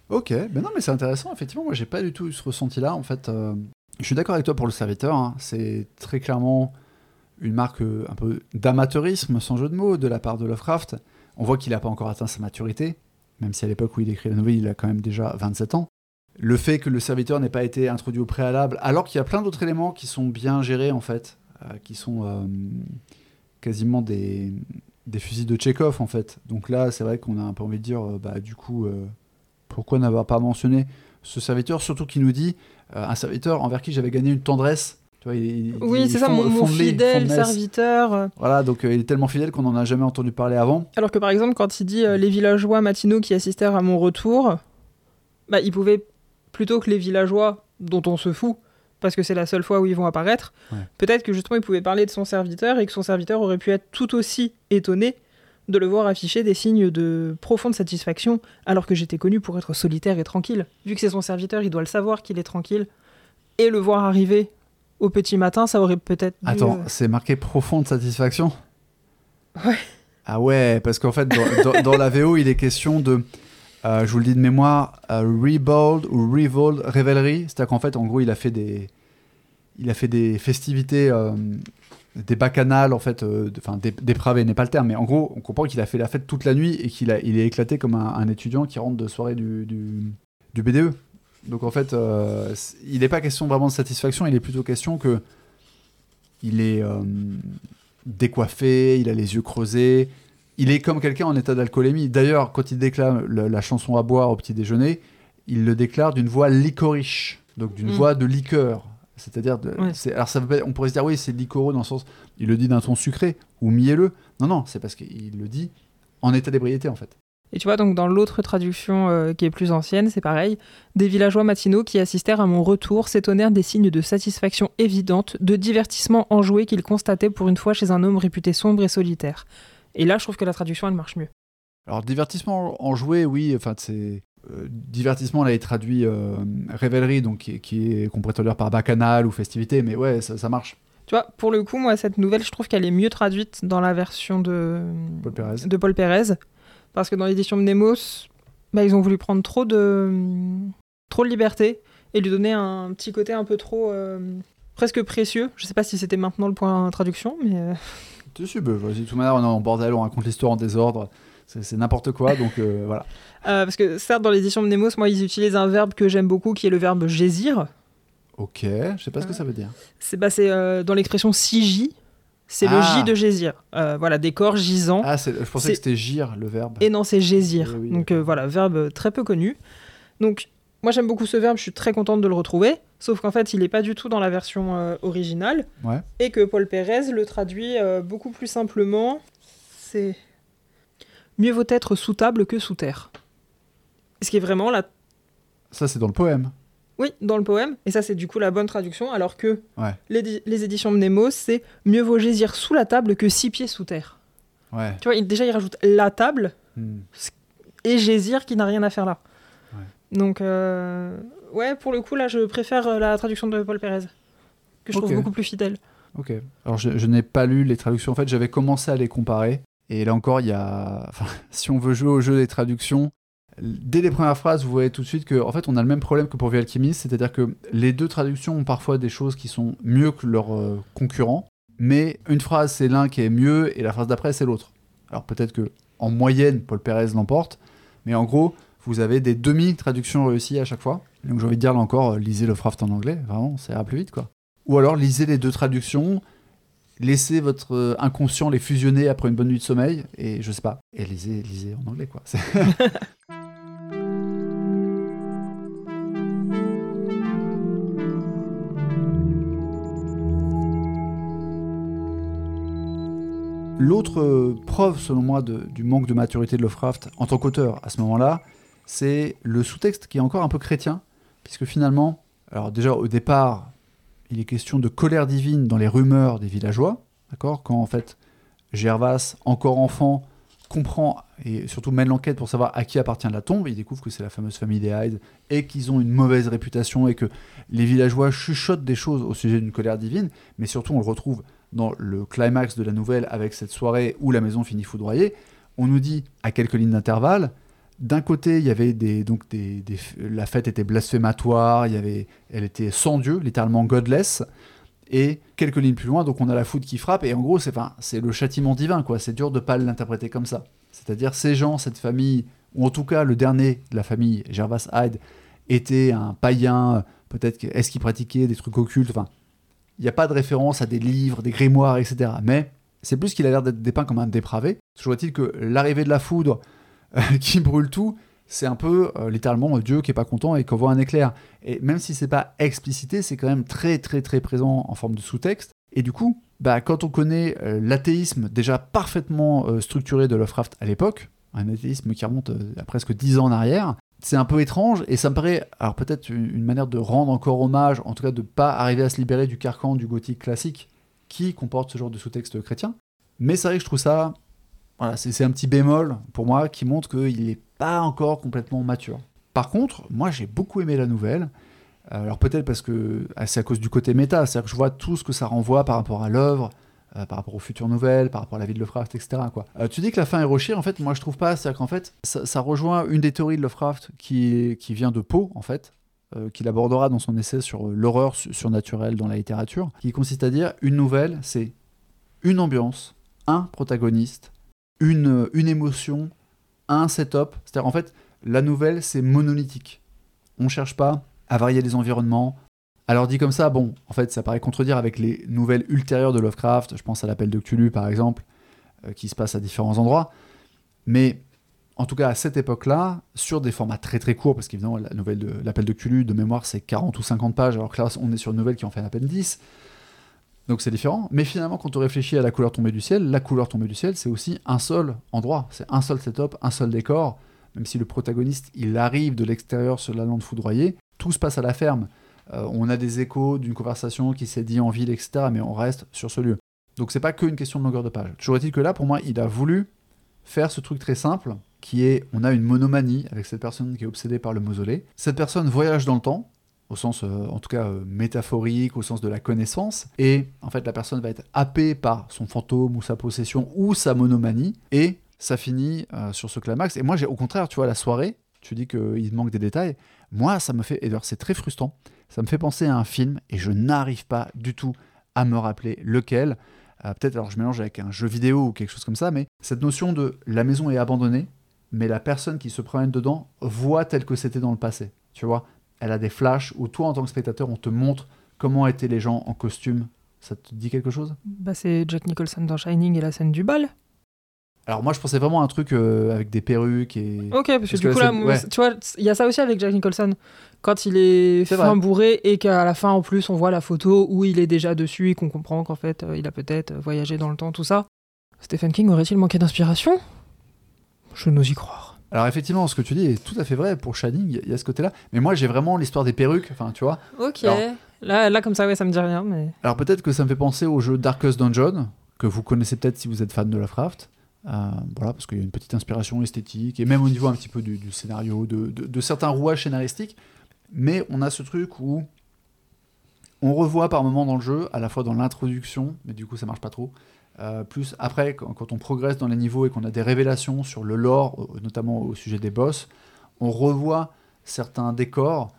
Ok, ben non, mais c'est intéressant. Effectivement, moi, j'ai pas du tout eu ce ressenti-là. En fait, euh, je suis d'accord avec toi pour le serviteur. hein. C'est très clairement une marque euh, un peu d'amateurisme, sans jeu de mots, de la part de Lovecraft. On voit qu'il n'a pas encore atteint sa maturité, même si à l'époque où il écrit la nouvelle, il a quand même déjà 27 ans. Le fait que le serviteur n'ait pas été introduit au préalable, alors qu'il y a plein d'autres éléments qui sont bien gérés, en fait, euh, qui sont quasiment des, des fusils de Tchekhov, en fait. Donc là, c'est vrai qu'on a un peu envie de dire, bah, du coup, pourquoi n'avoir pas mentionné ce serviteur, surtout qui nous dit euh, un serviteur envers qui j'avais gagné une tendresse. Tu vois, il, il- Oui, c'est ça, mon, fidèle serviteur. Voilà, donc euh, il est tellement fidèle qu'on n'en a jamais entendu parler avant. Alors que par exemple, quand il dit euh, les villageois matinaux qui assistèrent à mon retour, bah, il pouvait, plutôt que les villageois dont on se fout, parce que c'est la seule fois où ils vont apparaître, Ouais. peut-être que justement il pouvait parler de son serviteur et que son serviteur aurait pu être tout aussi étonné de le voir afficher des signes de profonde satisfaction, alors que j'étais connu pour être solitaire et tranquille. Vu que c'est son serviteur, il doit le savoir qu'il est tranquille, et le voir arriver au petit matin, ça aurait peut-être dû, Attends, euh, c'est marqué profonde satisfaction? Ouais. Ah ouais, parce qu'en fait, dans, dans- dans la VO, il est question de, euh, je vous le dis de mémoire, euh, Rebold ou Revold Révélerie. C'est-à-dire qu'en fait, en gros, il a fait des, il a fait des festivités, euh, des bacchanales, en fait, euh, enfin, dé- dépravées n'est pas le terme, mais en gros, on comprend qu'il a fait la fête toute la nuit et qu'il a, il est éclaté comme un, un étudiant qui rentre de soirée du, du, du BDE. Donc en fait, euh, il n'est pas question vraiment de satisfaction, il est plutôt question que il est euh, décoiffé, il a les yeux creusés, il est comme quelqu'un en état d'alcoolémie. D'ailleurs, quand il déclare le- la chanson à boire au petit déjeuner, il le déclare d'une voix licorice, donc d'une Mm. voix de liqueur. C'est-à-dire, de- Ouais. c'est- alors ça veut pas- on pourrait se dire oui, c'est liquoreux dans le sens, il le dit d'un ton sucré ou mielleux. Non, non, c'est parce qu'il le dit en état d'ébriété en fait. Et tu vois, donc dans l'autre traduction euh, qui est plus ancienne, c'est pareil. Des villageois matinaux qui assistèrent à mon retour s'étonnèrent des signes de satisfaction évidente, de divertissement enjoué qu'ils constataient pour une fois chez un homme réputé sombre et solitaire. Et là, je trouve que la traduction, elle marche mieux. Alors divertissement enjoué, oui, enfin c'est divertissement là est traduit euh, révélerie donc qui, est- qui est qu'on pourrait traduire par bacchanal ou festivité, mais ouais ça, ça marche. Tu vois, pour le coup, moi, cette nouvelle, je trouve qu'elle est mieux traduite dans la version de Paul Pérez. de Paul Pérez. Parce que dans l'édition de Nemos, bah, ils ont voulu prendre trop de, trop de liberté et lui donner un petit côté un peu trop. euh, presque précieux. Je sais pas si c'était maintenant le point traduction, mais. euh, Dessus, bah, vas-y, de toute manière on est en bordel, on raconte l'histoire en désordre. C'est n'importe quoi, donc euh, voilà. Euh, parce que certes, dans l'édition de Nemos, moi, ils utilisent un verbe que j'aime beaucoup, qui est le verbe gésir. Ok, je sais pas ce que ça veut dire. C'est bah, euh, dans l'expression si c'est le Ah. J de gésir. Euh, voilà, des corps gisants. Ah, je pensais que c'était gire, le verbe. Et non, c'est gésir. Oui, Donc euh, voilà, verbe très peu connu. Donc moi j'aime beaucoup ce verbe, je suis très contente de le retrouver. Sauf qu'en fait, il n'est pas du tout dans la version euh, originale. Ouais. Et que Paul Pérez le traduit euh, beaucoup plus simplement. C'est mieux vaut être sous table que sous terre. Ce qui est vraiment la Ça, c'est dans le poème. oui, dans le poème, et ça c'est du coup la bonne traduction, alors que Ouais. les, les éditions de Nemo, c'est mieux vaut gésir sous la table que six pieds sous terre. Ouais. Tu vois, il- déjà il rajoute la table Hmm. et gésir qui n'a rien à faire là. Donc, euh, ouais, pour le coup, là, je préfère euh, la traduction de Paul Pérez, que je trouve beaucoup plus fidèle. Ok. Alors, je, je n'ai pas lu les traductions. En fait, j'avais commencé à les comparer. Et là encore, il y a. Si on veut jouer au jeu des traductions, dès les premières phrases, vous voyez tout de suite que, en fait, on a le même problème que pour The Alchemist, c'est-à-dire que les deux traductions ont parfois des choses qui sont mieux que leurs euh, concurrents, mais une phrase c'est l'un qui est mieux et la phrase d'après c'est l'autre. Alors peut-être que en moyenne, Paul Pérez l'emporte, mais en gros, vous avez des demi-traductions réussies à chaque fois. Donc j'ai envie de dire là encore, euh, lisez Lovecraft en anglais, vraiment, ça ira plus vite quoi. Ou alors lisez les deux traductions, laissez votre euh, inconscient les fusionner après une bonne nuit de sommeil, et je sais pas, et lisez, lisez en anglais quoi. L'autre euh, preuve, selon moi, du manque de maturité de Lovecraft en tant qu'auteur à ce moment-là, c'est le sous-texte qui est encore un peu chrétien, puisque finalement, alors déjà au départ, il est question de colère divine dans les rumeurs des villageois, d'accord Quand en fait Gervas, encore enfant, comprend et surtout mène l'enquête pour savoir à qui appartient la tombe, il découvre que c'est la fameuse famille des Hyde et qu'ils ont une mauvaise réputation et que les villageois chuchotent des choses au sujet d'une colère divine, mais surtout on le retrouve dans le climax de la nouvelle avec cette soirée où la maison finit foudroyée. On nous dit à quelques lignes d'intervalle, d'un côté, il y avait des, donc des, la fête était blasphématoire, il y avait, elle était sans Dieu, littéralement godless. Et quelques lignes plus loin, donc on a la foudre qui frappe, et en gros, c'est le châtiment divin, quoi. C'est dur de pas l'interpréter comme ça. C'est-à-dire, ces gens, cette famille, ou en tout cas le dernier de la famille, Gervas Hyde, était un païen, peut-être, est-ce qu'il pratiquait des trucs occultes, il n'y a pas de référence à des livres, des grimoires, etc. Mais c'est plus qu'il a l'air d'être dépeint comme un dépravé. Toujours est-il que l'arrivée de la foudre qui brûle tout, c'est un peu euh, littéralement Dieu qui est pas content et qu'on voit un éclair. Et même si c'est pas explicité, c'est quand même très très très présent en forme de sous-texte. Et du coup, bah, quand on connaît euh, l'athéisme déjà parfaitement euh, structuré de Lovecraft à l'époque, un athéisme qui remonte euh, à presque 10 ans en arrière, c'est un peu étrange et ça me paraît, alors peut-être une, une manière de rendre encore hommage, en tout cas de pas arriver à se libérer du carcan du gothique classique qui comporte ce genre de sous-texte chrétien. Mais c'est vrai que je trouve ça, voilà, c'est un petit bémol pour moi qui montre qu'il n'est pas encore complètement mature. Par contre, moi j'ai beaucoup aimé la nouvelle. Alors peut-être parce que ah, c'est à cause du côté méta, c'est-à-dire que je vois tout ce que ça renvoie par rapport à l'œuvre, euh, par rapport aux futures nouvelles, par rapport à la vie de Lovecraft, etc. Euh, tu dis que la fin est rochire, en fait, moi je trouve pas. C'est-à-dire qu'en fait, ça, rejoint une des théories de Lovecraft qui, qui vient de Poe, en fait, euh, qu'il abordera dans son essai sur l'horreur su- surnaturelle dans la littérature, qui consiste à dire une nouvelle, c'est une ambiance, un protagoniste, une, une émotion, un setup. C'est-à-dire en fait, la nouvelle, c'est monolithique. On cherche pas à varier les environnements. Alors dit comme ça, bon, en fait, ça paraît contredire avec les nouvelles ultérieures de Lovecraft. Je pense à l'appel de Cthulhu, par exemple, euh, qui se passe à différents endroits. Mais en tout cas, à cette époque-là, sur des formats très très courts, parce qu'évidemment, la nouvelle de l'appel de Cthulhu, de mémoire, c'est 40 ou 50 pages, alors que là, on est sur une nouvelle qui en fait à peine 10. Donc c'est différent. Mais finalement, quand on réfléchit à la couleur tombée du ciel, la couleur tombée du ciel, c'est aussi un seul endroit. C'est un seul setup, un seul décor. Même si le protagoniste, il arrive de l'extérieur sur la lande foudroyée, tout se passe à la ferme. Euh, on a des échos d'une conversation qui s'est dit en ville, etc. Mais on reste sur ce lieu. Donc c'est pas qu'une question de longueur de page. Toujours est-il que là, pour moi, il a voulu faire ce truc très simple, qui est, on a une monomanie avec cette personne qui est obsédée par le mausolée. Cette personne voyage dans le temps, au sens, euh, en tout cas, euh, métaphorique, au sens de la connaissance, et en fait, la personne va être happée par son fantôme ou sa possession ou sa monomanie, et ça finit euh, sur ce climax. Et moi, j'ai au contraire, tu vois, la soirée, tu dis qu'il manque des détails, moi, ça me fait, et d'ailleurs, c'est très frustrant, ça me fait penser à un film, et je n'arrive pas du tout à me rappeler lequel, peut-être alors je mélange avec un jeu vidéo ou quelque chose comme ça, mais cette notion de la maison est abandonnée, mais la personne qui se promène dedans voit tel que c'était dans le passé. Tu vois, elle a des flashs où toi en tant que spectateur on te montre comment étaient les gens en costume. Ça te dit quelque chose? Bah c'est Jack Nicholson dans Shining et la scène du bal. Alors moi je pensais vraiment à un truc euh, avec des perruques et... Ok, parce, Parce que du coup là, scène- moi, ouais. tu vois, il y a ça aussi avec Jack Nicholson. Quand il est, C'est fin vrai. bourré et qu'à la fin en plus on voit la photo où il est déjà dessus et qu'on comprend qu'en fait euh, il a peut-être euh, voyagé dans le temps, tout ça. Stephen King aurait-il manqué d'inspiration? Je n'ose y croire. Alors effectivement ce que tu dis est tout à fait vrai pour Shining, il y a ce côté-là, mais moi j'ai vraiment l'histoire des perruques, enfin tu vois. Ok. Alors- Là, là comme ça, ouais, ça me dit rien, mais. Alors peut-être que ça me fait penser au jeu Darkest Dungeon, que vous connaissez peut-être si vous êtes fan de Lovecraft. Euh, voilà, parce qu'il y a une petite inspiration esthétique, et même au niveau un petit peu du, du scénario, de, de- de certains rouages scénaristiques. Mais on a ce truc où on revoit par moments dans le jeu, à la fois dans l'introduction, mais du coup ça marche pas trop, euh, plus après, quand, on progresse dans les niveaux et qu'on a des révélations sur le lore, notamment au sujet des boss, on revoit certains décors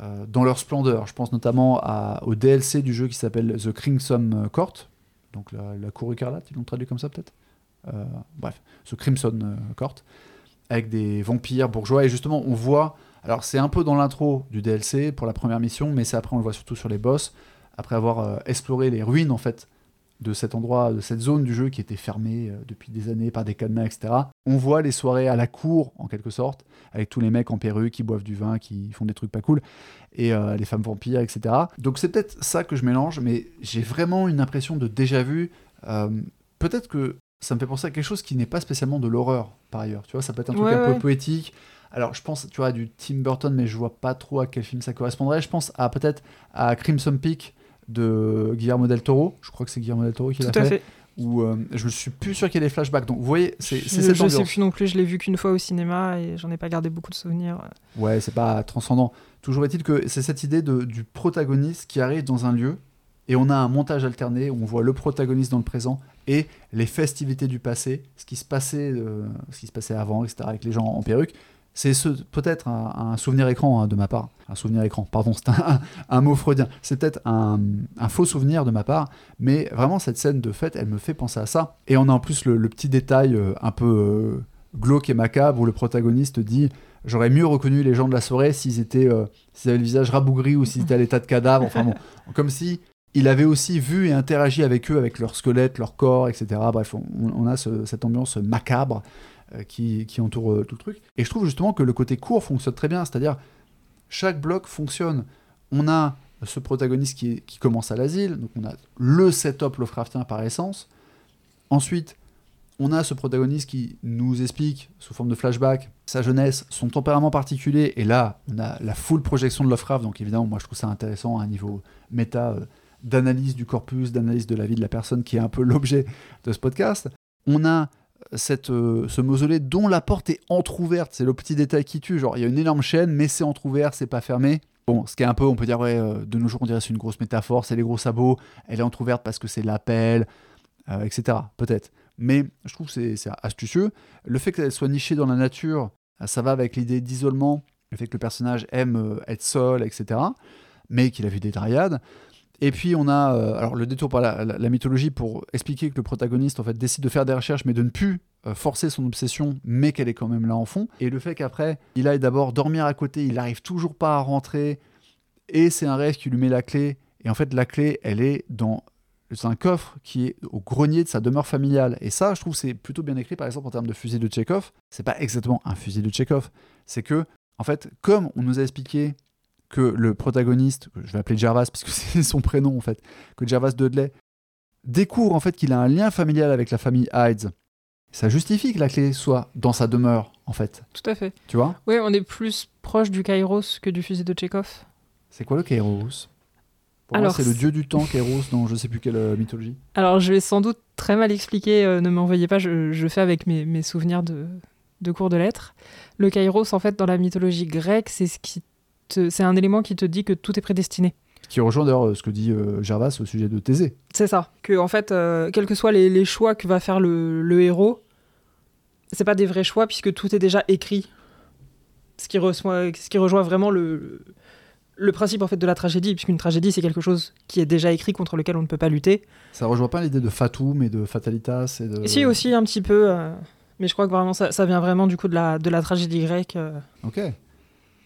euh, dans leur splendeur. Je pense notamment au DLC du jeu qui s'appelle The Crimson Court, donc la, cour écarlate, ils l'ont traduit comme ça peut-être? Euh, Bref, The Crimson Court, avec des vampires bourgeois, et justement on voit, alors c'est un peu dans l'intro du DLC pour la première mission, mais c'est après on le voit surtout sur les boss, après avoir exploré les ruines en fait de cet endroit, de cette zone du jeu qui était fermée euh, depuis des années par des cadenas, etc. On voit les soirées à la cour, en quelque sorte, avec tous les mecs en perruque qui boivent du vin, qui font des trucs pas cool, et euh, les femmes vampires, etc. Donc c'est peut-être ça que je mélange, mais j'ai vraiment une impression de déjà vu. Euh, peut-être que ça me fait penser à quelque chose qui n'est pas spécialement de l'horreur, par ailleurs. Tu vois, ça peut être un truc Ouais, un ouais. peu poétique. Alors je pense, tu vois, à du Tim Burton, mais je vois pas trop à quel film ça correspondrait. Je pense à peut-être à Crimson Peak de Guillermo del Toro. Je crois que c'est Guillermo del Toro qui Tout l'a à fait. fait. Où euh, je suis plus sûr qu'il y ait des flashbacks. Donc vous voyez, c'est Je, cette je sais ambiance. plus non plus, je l'ai vu qu'une fois au cinéma et j'en ai pas gardé beaucoup de souvenirs. Ouais, c'est pas transcendant. Toujours est-il que c'est cette idée de, du protagoniste qui arrive dans un lieu et on a un montage alterné où on voit le protagoniste dans le présent et les festivités du passé, ce qui se passait, euh, ce qui se passait avant, etc. avec les gens en perruque. C'est ce, peut-être un, souvenir écran hein, de ma part. Un souvenir écran, pardon, c'est un, mot freudien. C'est peut-être un, faux souvenir de ma part, mais vraiment cette scène de fête, elle me fait penser à ça. Et on a en plus le, petit détail euh, un peu euh, glauque et macabre où le protagoniste dit J'aurais mieux reconnu les gens de la soirée s'ils étaient, euh, s'ils avaient le visage rabougri ou s'ils étaient à l'état de cadavre. Enfin bon, comme si il avait aussi vu et interagi avec eux, avec leur squelette, leur corps, etc. Bref, on, a ce- cette ambiance macabre qui, qui entoure euh, tout le truc. Et je trouve justement que le côté court fonctionne très bien, c'est-à-dire chaque bloc fonctionne. On a ce protagoniste qui commence à l'asile, donc on a le setup Lovecraftien par essence. Ensuite, on a ce protagoniste qui nous explique, sous forme de flashback, sa jeunesse, son tempérament particulier, et là, on a la full projection de Lovecraft, donc évidemment, moi je trouve ça intéressant à un niveau méta euh, d'analyse du corpus, d'analyse de la vie de la personne, qui est un peu l'objet de ce podcast. On a cette, euh, ce mausolée dont la porte est entr'ouverte, c'est le petit détail qui tue, genre il y a une énorme chaîne, mais c'est entr'ouvert, c'est pas fermé. Bon, ce qui est un peu, on peut dire, ouais, euh, de nos jours, on dirait c'est une grosse métaphore, c'est les gros sabots, elle est entr'ouverte parce que c'est l'appel, euh, etc. Peut-être. Mais je trouve que c'est- astucieux. Le fait qu'elle soit nichée dans la nature, ça va avec l'idée d'isolement, le fait que le personnage aime être seul, etc. Mais qu'il a vu des dryades. Et puis on a euh, alors le détour par la, mythologie pour expliquer que le protagoniste en fait décide de faire des recherches mais de ne plus euh, forcer son obsession mais qu'elle est quand même là en fond. Et le fait qu'après il aille d'abord dormir à côté il n'arrive toujours pas à rentrer et c'est un rêve qui lui met la clé. Et en fait la clé elle est dans un coffre qui est au grenier de sa demeure familiale. Et ça je trouve c'est plutôt bien écrit par exemple en termes de fusil de Chekhov c'est pas exactement un fusil de Chekhov c'est que en fait comme on nous a expliqué que le protagoniste, que je vais appeler Gervas puisque c'est son prénom en fait, que Gervas Dudley découvre en fait qu'il a un lien familial avec la famille Hydes. Ça justifie que la clé soit dans sa demeure en fait, Tout à fait. tu vois? Oui, on est plus proche du Kairos que du fusil de Tchekhov. C'est quoi le Kairos? Pour Alors, c'est le dieu du temps Kairos dans je sais plus quelle euh, mythologie. Alors, je vais sans doute très mal expliquer, euh, ne m'envoyez pas, je, je fais avec mes, mes souvenirs de, de cours de lettres. Le Kairos, en fait, dans la mythologie grecque, c'est ce qui te- c'est un élément qui te dit que tout est prédestiné. Qui rejoint d'ailleurs euh, ce que dit euh, Gervas au sujet de Thésée. C'est ça. Que, en fait, euh, quels que soient les, les choix que va faire le, le héros, c'est pas des vrais choix puisque tout est déjà écrit. Ce qui, reçoit, ce qui rejoint vraiment le, le principe en fait de la tragédie, puisqu'une tragédie c'est quelque chose qui est déjà écrit contre lequel on ne peut pas lutter. Ça rejoint pas l'idée de fatum et de fatalitas et de... Si aussi un petit peu, euh, mais je crois que vraiment ça, ça, vient vraiment du coup de la, de la tragédie grecque. Euh. Ok,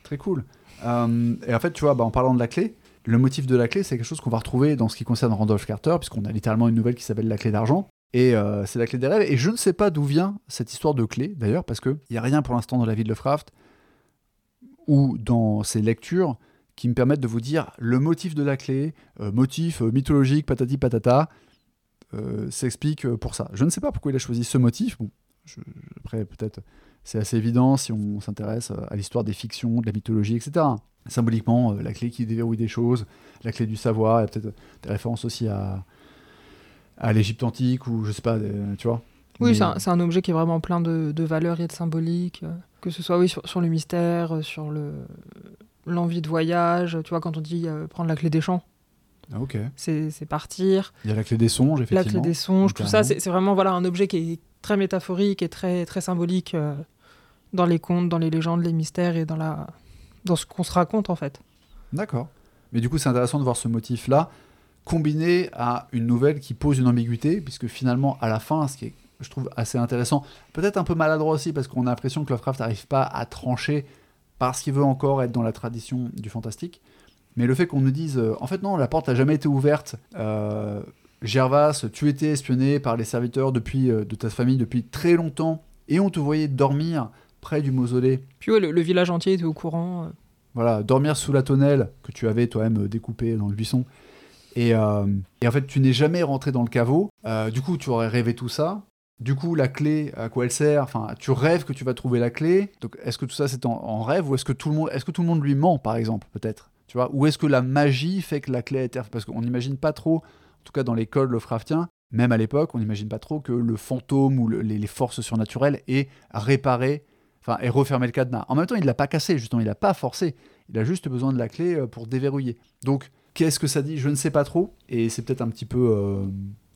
très cool. Euh, et en fait, tu vois, bah, en parlant de la clé, le motif de la clé, c'est quelque chose qu'on va retrouver dans ce qui concerne Randolph Carter, puisqu'on a littéralement une nouvelle qui s'appelle La clé d'argent. Et c'est la clé des rêves. Et je ne sais pas d'où vient cette histoire de clé, d'ailleurs, parce qu'il n'y a rien pour l'instant dans la vie de Lovecraft ou dans ses lectures qui me permettent de vous dire le motif de la clé, euh, motif euh, mythologique, patati patata, euh, s'explique pour ça. Je ne sais pas pourquoi il a choisi ce motif. Après, peut-être c'est assez évident si on s'intéresse à l'histoire des fictions, de la mythologie, etc. Symboliquement, la clé qui déverrouille des choses, la clé du savoir, il y a peut-être des références aussi à, à l'Égypte antique ou je sais pas, tu vois. Oui, c'est un, objet qui est vraiment plein de, valeurs et de symboliques, que ce soit oui, sur, sur le mystère, sur le, l'envie de voyage, tu vois, quand on dit euh, prendre la clé des champs. Ah, ok. C'est partir. Il y a la clé des songes, effectivement. La clé des songes, tout ça, c'est vraiment voilà, un objet qui est très métaphorique et très, très symbolique euh, dans les contes, dans les légendes, les mystères et dans, la, dans ce qu'on se raconte, en fait. D'accord. Mais du coup, c'est intéressant de voir ce motif-là combiné à une nouvelle qui pose une ambiguïté, puisque finalement, à la fin, ce qui est, je trouve, assez intéressant, peut-être un peu maladroit aussi, parce qu'on a l'impression que Lovecraft n'arrive pas à trancher parce qu'il veut encore être dans la tradition du fantastique. Mais le fait qu'on nous dise, euh, en fait non, la porte n'a jamais été ouverte. Euh, Gervas, tu étais espionné par les serviteurs depuis, euh, de ta famille depuis très longtemps, et on te voyait dormir près du mausolée. Puis ouais, le, village entier était au courant. Voilà, dormir sous la tonnelle que tu avais toi-même découpée dans le buisson. Et, et en fait, tu n'es jamais rentré dans le caveau. du coup, tu aurais rêvé tout ça. Du coup, la clé, à quoi elle sert? Enfin, tu rêves que tu vas trouver la clé. Donc, est-ce que tout ça c'est en, rêve ou est-ce que tout le monde, est-ce que tout le monde lui ment, par exemple, peut-être? Tu vois? Ou est-ce que la magie fait que la clé est Parce qu'on n'imagine pas trop, en tout cas dans les codes Lovecraftien, même à l'époque, on n'imagine pas trop que le fantôme ou les, forces surnaturelles aient réparé, enfin, aient refermé le cadenas. En même temps, il ne l'a pas cassé, justement, il n'a pas forcé. Il a juste besoin de la clé euh, pour déverrouiller. Donc, qu'est-ce que ça dit? Je ne sais pas trop. Et c'est peut-être un petit peu. Euh,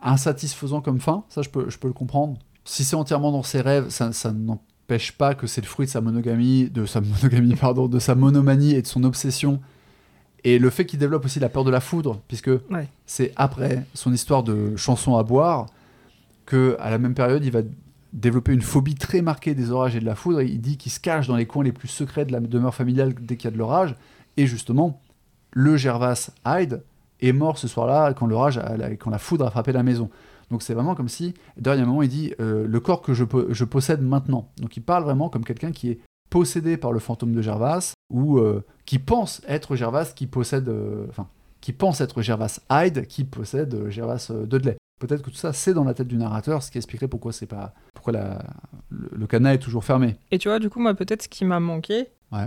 insatisfaisant comme fin, ça je peux, je peux le comprendre. Si c'est entièrement dans ses rêves, ça, n'empêche pas que c'est le fruit de sa monogamie, de sa monogamie, pardon, de sa monomanie et de son obsession. Et le fait qu'il développe aussi la peur de la foudre, puisque c'est après son histoire de chanson à boire que à la même période, il va développer une phobie très marquée des orages et de la foudre. il dit qu'il se cache dans les coins les plus secrets de la demeure familiale dès qu'il y a de l'orage. Et justement, le Gervas Hyde est mort ce soir-là quand l'orage, quand la foudre a frappé la maison. Donc c'est vraiment comme si, un moment il dit euh, le corps que je, je, possède maintenant. Donc il parle vraiment comme quelqu'un qui est possédé par le fantôme de Gervas ou euh, qui pense être Gervas qui possède, euh, enfin qui pense être Gervas Hyde qui possède Gervas Dudley. Peut-être que tout ça c'est dans la tête du narrateur, ce qui expliquerait pourquoi c'est pas pourquoi la, le, canal est toujours fermé. Et tu vois du coup moi peut-être ce qui m'a manqué,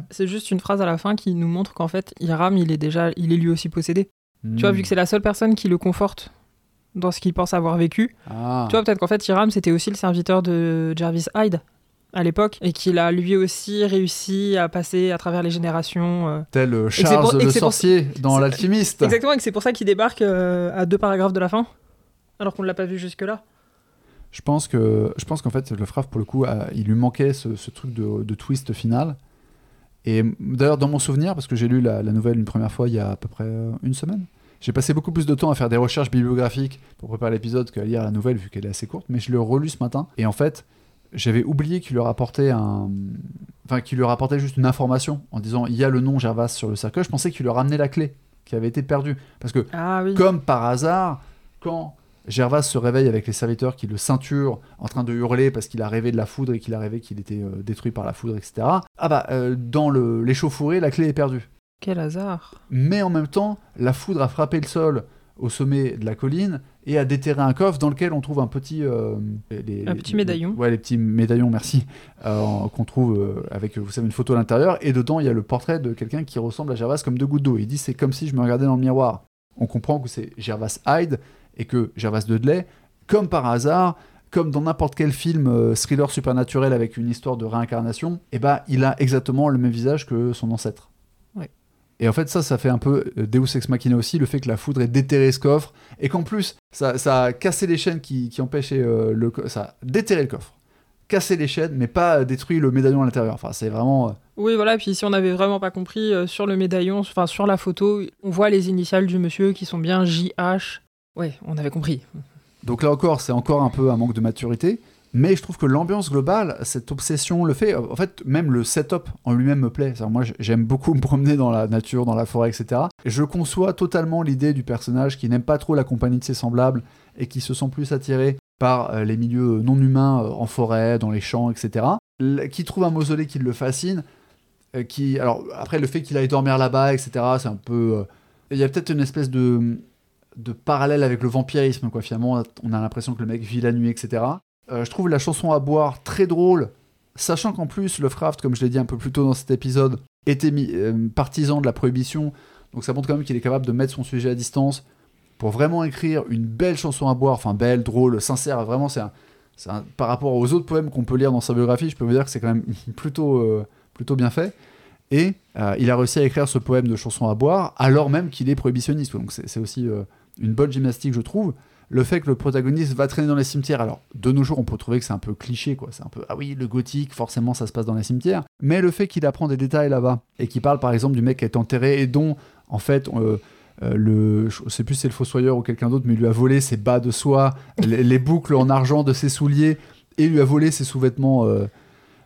c'est juste une phrase à la fin qui nous montre qu'en fait Hiram il est déjà il est lui aussi possédé. Tu vois, vu que c'est la seule personne qui le conforte dans ce qu'il pense avoir vécu, ah. tu vois, peut-être qu'en fait, Hiram, c'était aussi le serviteur de Jarvis Hyde à l'époque et qu'il a lui aussi réussi à passer à travers les générations. Euh. Tel euh, Charles le sorcier dans L'Alchimiste. Exactement, et que c'est pour ça qu'il débarque euh, à deux paragraphes de la fin, alors qu'on ne l'a pas vu jusque-là. Je pense que je pense qu'en fait le frère pour le coup il lui manquait ce, truc de, twist final et d'ailleurs dans mon souvenir parce que j'ai lu la, la, nouvelle une première fois il y a à peu près une semaine j'ai passé beaucoup plus de temps à faire des recherches bibliographiques pour préparer l'épisode qu'à lire la nouvelle, vu qu'elle est assez courte, mais je l'ai relu ce matin. Et en fait, j'avais oublié qu'il leur apportait un. Enfin, qu'il leur apportait juste une information en disant il y a le nom Gervas sur le cercueil. Je pensais qu'il leur ramenait la clé qui avait été perdue. Parce que, ah comme par hasard, quand Gervas se réveille avec les serviteurs qui le ceinturent en train de hurler parce qu'il a rêvé de la foudre et qu'il a rêvé qu'il était euh, détruit par la foudre, etc. Ah bah, euh, dans l'échauffourée, la clé est perdue. Quel hasard. Mais en même temps, la foudre a frappé le sol au sommet de la colline et a déterré un coffre dans lequel on trouve un petit euh, un petit médaillon. ouais, les petits médaillons, merci, qu'on trouve avec vous savez une photo à l'intérieur et dedans il y a le portrait de quelqu'un qui ressemble à Gervas comme deux gouttes d'eau. Il dit c'est comme si je me regardais dans le miroir. On comprend que c'est Gervas Hyde et que Gervas Dudley, comme par hasard, comme dans n'importe quel film thriller supernaturel avec une histoire de réincarnation, eh ben, il a exactement le même visage que son ancêtre. Et en fait, ça, ça fait un peu euh, Deus Ex Machina aussi, le fait que la foudre ait déterré ce coffre, et qu'en plus, ça, a cassé les chaînes qui, empêchaient euh, le Ça a déterré le coffre. cassé les chaînes, mais pas détruit le médaillon à l'intérieur. Enfin, c'est vraiment. euh, Oui, voilà, puis si on n'avait vraiment pas compris, euh, sur le médaillon, enfin sur la photo, on voit les initiales du monsieur qui sont bien JH. Ouais, on avait compris. Donc là encore, c'est encore un peu un manque de maturité. Mais je trouve que l'ambiance globale, cette obsession, le fait, en fait, même le setup en lui-même me plaît. Moi, j'aime beaucoup me promener dans la nature, dans la forêt, etc. Et je conçois totalement l'idée du personnage qui n'aime pas trop la compagnie de ses semblables et qui se sent plus attiré par euh, les milieux non humains euh, en forêt, dans les champs, etc. Qui trouve un mausolée qui le fascine. euh, Qui, alors après, le fait qu'il aille dormir là-bas, etc. C'est un peu. Il y a peut-être une espèce de de parallèle avec le vampirisme, quoi. Finalement, on a l'impression que le mec vit la nuit, etc. Euh, je trouve la chanson à boire très drôle, sachant qu'en plus, Lovecraft, comme je l'ai dit un peu plus tôt dans cet épisode, était euh, partisan de la prohibition. Donc ça montre quand même qu'il est capable de mettre son sujet à distance pour vraiment écrire une belle chanson à boire, enfin belle, drôle, sincère. Vraiment, c'est un, par rapport aux autres poèmes qu'on peut lire dans sa biographie, je peux vous dire que c'est quand même plutôt, euh, plutôt bien fait. Et il a réussi à écrire ce poème de chanson à boire alors même qu'il est prohibitionniste. Donc c'est aussi une bonne gymnastique, je trouve. Le fait que le protagoniste va traîner dans les cimetières, alors de nos jours on peut trouver que c'est un peu cliché, quoi. C'est un peu ah oui le gothique, forcément ça se passe dans les cimetières. Mais le fait qu'il apprend des détails là-bas et qu'il parle par exemple du mec qui est enterré et dont en fait euh, euh, le, je sais plus si c'est le fossoyeur ou quelqu'un d'autre, mais il lui a volé ses bas de soie, les, les boucles en argent de ses souliers et lui a volé ses sous-vêtements euh,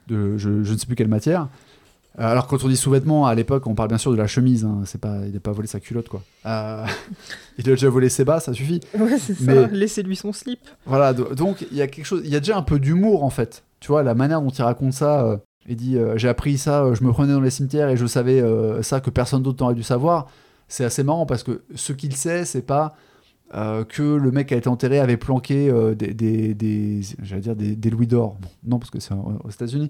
de je, je ne sais plus quelle matière. Euh, Alors quand on dit sous-vêtements, à l'époque, on parle bien sûr de la chemise. hein. C'est pas, il n'a pas volé sa culotte, quoi. Euh, il a déjà volé ses bas, ça suffit. Ouais, c'est ça. Mais- Laissez-lui son slip. Voilà. do- Donc il y a quelque chose, il y a déjà un peu d'humour en fait. Tu vois la manière dont il raconte ça. euh, il dit, euh, j'ai appris ça, je me prenais dans les cimetières et je savais ça que personne d'autre n'aurait dû savoir. C'est assez marrant parce que ce qu'il sait, c'est pas euh, que le mec qui a été enterré avait planqué euh, des, des, dire des, des louis d'or. Bon, non, parce que c'est aux États-Unis.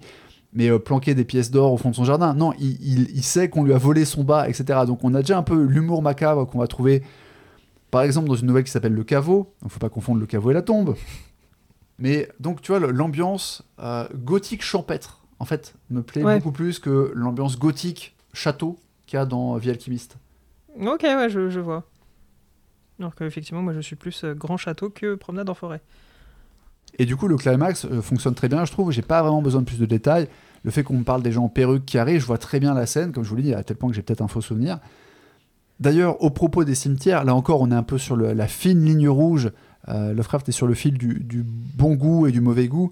Mais euh, planqué des pièces d'or au fond de son jardin. Non, il, il- il sait qu'on lui a volé son bas, etc. Donc on a déjà un peu l'humour macabre qu'on va trouver, par exemple, dans une nouvelle qui s'appelle Le Caveau. Donc faut pas confondre le caveau et la tombe. Mais donc tu vois, l'ambiance euh, gothique champêtre, en fait, me plaît Ouais. beaucoup plus que l'ambiance gothique château qu'il y a dans Vie Alchimiste. Ok, ouais, je, je vois. Alors qu'effectivement, moi je suis plus euh, grand château que promenade en forêt. Et du coup, le climax euh, fonctionne très bien, je trouve. J'ai pas vraiment besoin de plus de détails. Le fait qu'on me parle des gens en perruque qui je vois très bien la scène, comme je vous l'ai dit, à tel point que j'ai peut-être un faux souvenir. D'ailleurs, au propos des cimetières, là encore, on est un peu sur le- la fine ligne rouge. Euh, Lovecraft est sur le fil du, bon goût et du mauvais goût,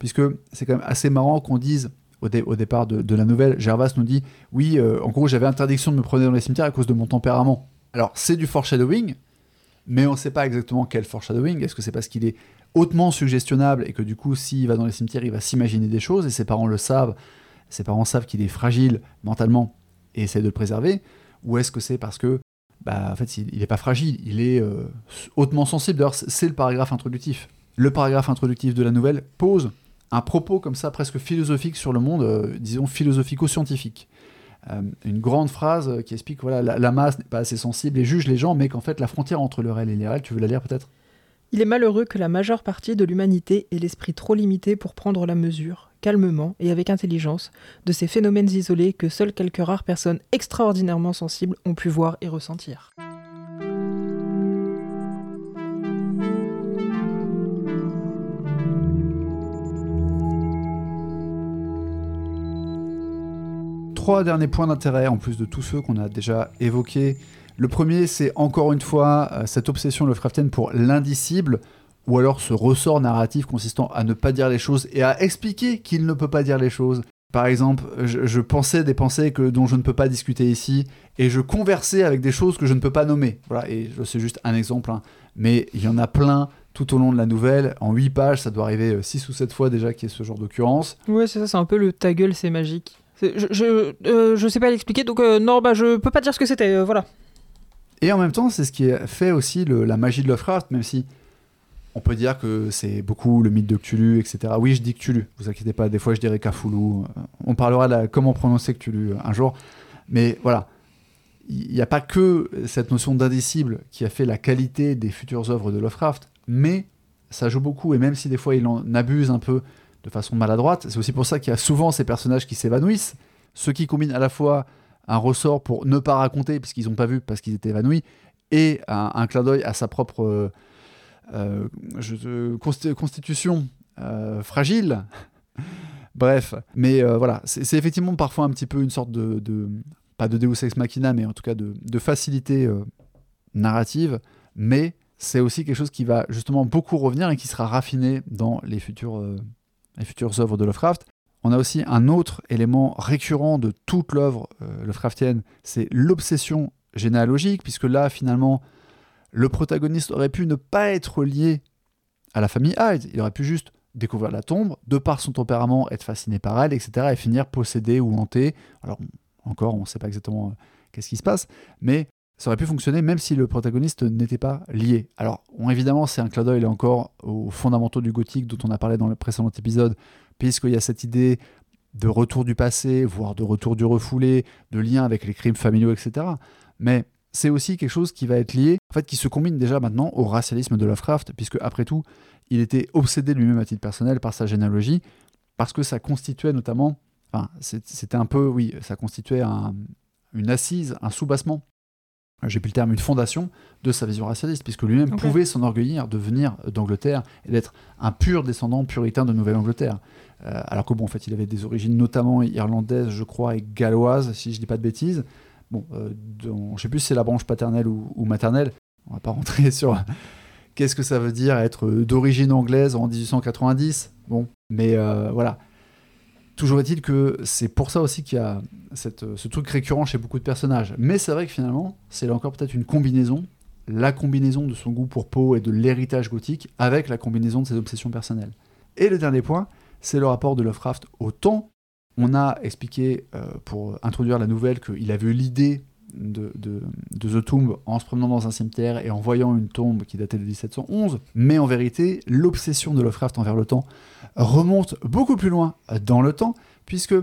puisque c'est quand même assez marrant qu'on dise, au, dé- au départ de, de la nouvelle, Gervas nous dit Oui, euh, en gros, j'avais interdiction de me promener dans les cimetières à cause de mon tempérament. Alors, c'est du foreshadowing, mais on ne sait pas exactement quel foreshadowing. Est-ce que c'est parce qu'il est hautement suggestionnable et que du coup, s'il va dans les cimetières, il va s'imaginer des choses et ses parents le savent. Ses parents savent qu'il est fragile mentalement et essaient de le préserver. Ou est-ce que c'est parce que, bah, en fait, il n'est pas fragile, il est euh, hautement sensible. D'ailleurs, c'est- le paragraphe introductif. Le paragraphe introductif de la nouvelle pose un propos comme ça, presque philosophique sur le monde, euh, disons philosophico-scientifique. Euh, une grande phrase qui explique voilà, la, la masse n'est pas assez sensible et juge les gens, mais qu'en fait, la frontière entre le réel et l'irréel, tu veux la lire peut-être? Il est malheureux que la majeure partie de l'humanité ait l'esprit trop limité pour prendre la mesure, calmement et avec intelligence, de ces phénomènes isolés que seules quelques rares personnes extraordinairement sensibles ont pu voir et ressentir. Trois derniers points d'intérêt, en plus de tous ceux qu'on a déjà évoqués. Le premier, c'est encore une fois euh, cette obsession Lovecraftienne pour l'indicible, ou alors ce ressort narratif consistant à ne pas dire les choses et à expliquer qu'il ne peut pas dire les choses. Par exemple, je, pensais des pensées que, dont je ne peux pas discuter ici, et je conversais avec des choses que je ne peux pas nommer. Voilà, et c'est juste un exemple, hein. mais il y en a plein tout au long de la nouvelle. En 8 pages, ça doit arriver 6 ou 7 fois déjà qu'il y ait ce genre d'occurrence. Ouais, c'est ça, c'est un peu le ta gueule, c'est magique. Je, euh, je sais pas l'expliquer, donc euh, non, bah je peux pas dire ce que c'était, euh, voilà. Et en même temps, c'est ce qui fait aussi la magie de Lovecraft, même si on peut dire que c'est beaucoup le mythe de Cthulhu, etc. Oui, je dis Cthulhu, vous inquiétez pas, des fois je dirais Cthulhu. Euh, On parlera de la- comment prononcer Cthulhu euh, un jour. Mais voilà, il n'y a pas que cette notion d'indicible qui a fait la qualité des futures œuvres de Lovecraft, mais ça joue beaucoup, et même si des fois il en abuse un peu de façon maladroite, c'est aussi pour ça qu'il y a souvent ces personnages qui s'évanouissent, ceux qui combinent à la fois un ressort pour ne pas raconter puisqu'ils n'ont pas vu parce qu'ils étaient évanouis et un, clin d'œil à sa propre euh, euh, euh, consti- constitution fragile. Bref, mais voilà, c'est effectivement parfois un petit peu une sorte de, pas de Deus ex machina, mais en tout cas de, de facilité narrative, mais c'est aussi quelque chose qui va justement beaucoup revenir et qui sera raffiné dans les futures, les futures œuvres de Lovecraft. On a aussi un autre élément récurrent de toute l'œuvre Lovecraftienne, c'est l'obsession généalogique, puisque là, finalement, le protagoniste aurait pu ne pas être lié à la famille Hyde, il aurait pu juste découvrir la tombe, de par son tempérament, être fasciné par elle, etc., et finir possédé ou hanté. Alors, encore, on ne sait pas exactement euh, qu'est-ce qui se passe, mais ça aurait pu fonctionner même si le protagoniste n'était pas lié. Alors, évidemment, c'est un clin d'œil encore aux fondamentaux du gothique dont on a parlé dans le précédent épisode, puisqu'il y a cette idée de retour du passé, voire de retour du refoulé, de lien avec les crimes familiaux, etc. Mais c'est aussi quelque chose qui va être lié, en fait, qui se combine déjà maintenant au racialisme de Lovecraft, puisque après tout, il était obsédé lui-même à titre personnel par sa généalogie, parce que ça constituait notamment, enfin, c'était un peu, oui, ça constituait une assise, un soubassement, j'ai plus le terme, une fondation de sa vision racialiste, puisque lui-même pouvait s'enorgueillir de venir d'Angleterre et d'être un pur descendant puritain de Nouvelle-Angleterre. Euh, alors que bon, en fait, il avait des origines notamment irlandaises, je crois, et galloises, si je dis pas de bêtises. Bon, euh, je sais plus si c'est la branche paternelle ou, maternelle. On va pas rentrer sur Qu'est-ce que ça veut dire être d'origine anglaise en 1890 Bon, mais euh, voilà. Toujours est-il que c'est pour ça aussi qu'il y a ce truc récurrent chez beaucoup de personnages. Mais c'est vrai que finalement, c'est encore peut-être une combinaison, la combinaison de son goût pour Poe et de l'héritage gothique avec la combinaison de ses obsessions personnelles. Et le dernier point, c'est le rapport de Lovecraft au temps. On a expliqué, euh, pour introduire la nouvelle, qu'il avait eu l'idée de, The Tomb en se promenant dans un cimetière et en voyant une tombe qui datait de 1711. Mais en vérité, l'obsession de Lovecraft envers le temps remonte beaucoup plus loin dans le temps, puisque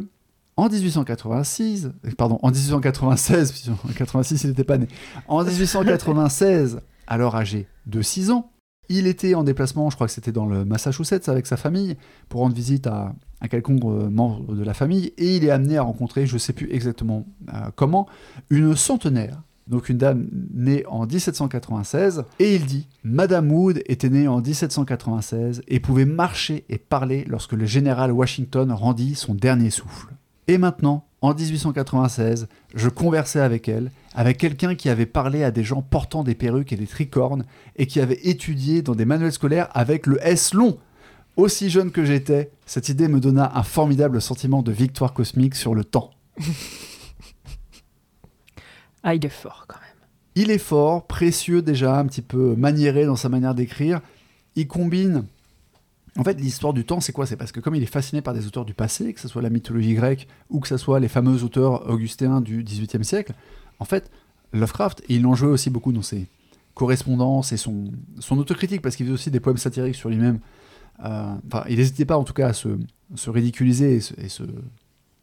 en 1886, pardon, en 1896, en 86 il n'était pas né, en 1896, alors âgé de 6 ans, il était en déplacement, je crois que c'était dans le Massachusetts avec sa famille, pour rendre visite à un quelconque euh, membre de la famille, et il est amené à rencontrer, je ne sais plus exactement euh, comment, une centenaire. Donc une dame née en 1796, et il dit Madame Wood était née en 1796 et pouvait marcher et parler lorsque le général Washington rendit son dernier souffle. Et maintenant, en 1896, je conversais avec elle, avec quelqu'un qui avait parlé à des gens portant des perruques et des tricornes, et qui avait étudié dans des manuels scolaires avec le S long. Aussi jeune que j'étais, cette idée me donna un formidable sentiment de victoire cosmique sur le temps. ah, il est fort quand même. Il est fort, précieux déjà, un petit peu maniéré dans sa manière d'écrire. Il combine en fait, l'histoire du temps, c'est quoi? C'est parce que comme il est fasciné par des auteurs du passé, que ce soit la mythologie grecque ou que ce soit les fameux auteurs augustéens du XVIIIe siècle, en fait, Lovecraft, il en jouait aussi beaucoup dans ses correspondances et son, son autocritique, parce qu'il faisait aussi des poèmes satiriques sur lui-même. Euh, enfin, il n'hésitait pas en tout cas à se, se ridiculiser et se,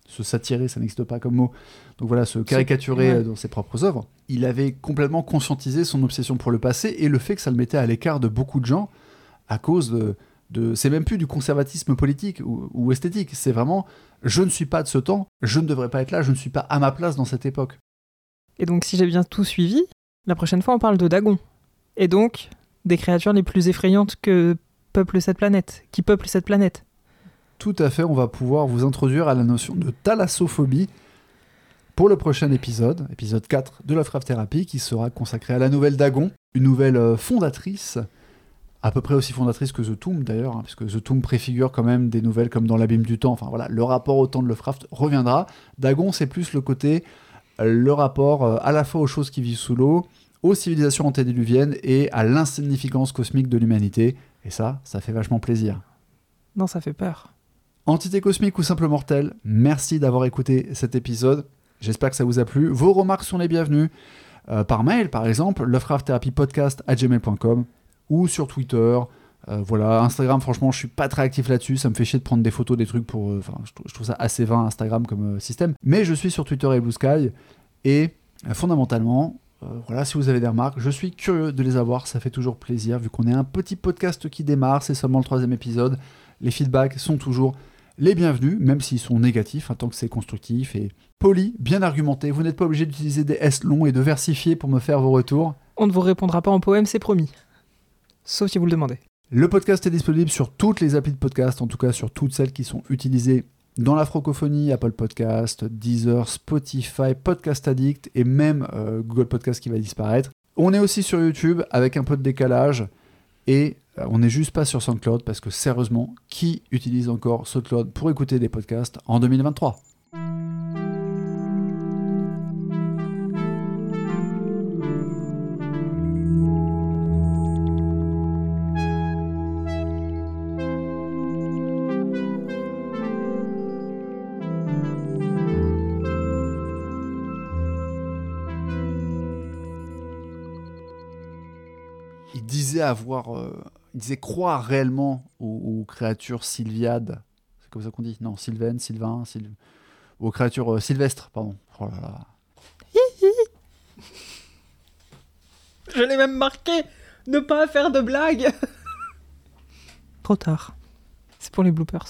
se, satirer, ça n'existe pas comme mot. Donc voilà, se caricaturer dans ses propres œuvres. Il avait complètement conscientisé son obsession pour le passé et le fait que ça le mettait à l'écart de beaucoup de gens à cause de c'est même plus du conservatisme politique ou, esthétique, c'est vraiment je ne suis pas de ce temps, je ne devrais pas être là, je ne suis pas à ma place dans cette époque. Et donc si j'ai bien tout suivi, la prochaine fois on parle de Dagon. Et donc des créatures les plus effrayantes que peuple cette planète, qui peuplent cette planète. Tout à fait, on va pouvoir vous introduire à la notion de thalassophobie pour le prochain épisode, épisode 4 de Lovecraft Therapy, qui sera consacré à la nouvelle Dagon, une nouvelle euh, fondatrice à peu près aussi fondatrice que The Tomb d'ailleurs, hein, puisque The Tomb préfigure quand même des nouvelles comme dans l'abîme du temps. Enfin voilà, le rapport au temps de Lovecraft reviendra. Dagon, c'est plus le côté, euh, le rapport euh, à la fois aux choses qui vivent sous l'eau, aux civilisations antédiluviennes et à l'insignificance cosmique de l'humanité. Et ça, ça fait vachement plaisir. Non, ça fait peur. Entité cosmique ou simple mortel, merci d'avoir écouté cet épisode. J'espère que ça vous a plu. Vos remarques sont les bienvenues. Euh, par mail, par exemple, lovecrafttherapypodcast.gmail.com ou sur Twitter. Euh, voilà, Instagram, franchement, je suis pas très actif là-dessus. Ça me fait chier de prendre des photos, des trucs pour. Euh, enfin, je, trouve ça assez vain Instagram comme euh, système. Mais je suis sur Twitter et Blue Sky et fondamentalement, voilà, si vous avez des remarques, je suis curieux de les avoir. Ça fait toujours plaisir vu qu'on est un petit podcast qui démarre. C'est seulement le troisième épisode. Les feedbacks sont toujours les bienvenus, même s'ils sont négatifs, hein, tant que c'est constructif et poli, bien argumenté. Vous n'êtes pas obligé d'utiliser des S longs et de versifier pour me faire vos retours. On ne vous répondra pas en poème, c'est promis sauf si vous le demandez. Le podcast est disponible sur toutes les applis de podcast, en tout cas sur toutes celles qui sont utilisées dans la francophonie, Apple Podcast, Deezer, Spotify, Podcast Addict et même euh, Google Podcast qui va disparaître. On est aussi sur YouTube avec un peu de décalage et euh, on n'est juste pas sur SoundCloud parce que sérieusement, qui utilise encore SoundCloud pour écouter des podcasts en 2023 disait avoir, euh, il disait croire réellement aux, aux créatures sylviades. C'est comme ça qu'on dit Non, Sylvain, Sylvain, Syl- aux créatures euh, sylvestres, pardon. Oh là là. Je l'ai même marqué ne pas faire de blagues. Trop tard. C'est pour les bloopers.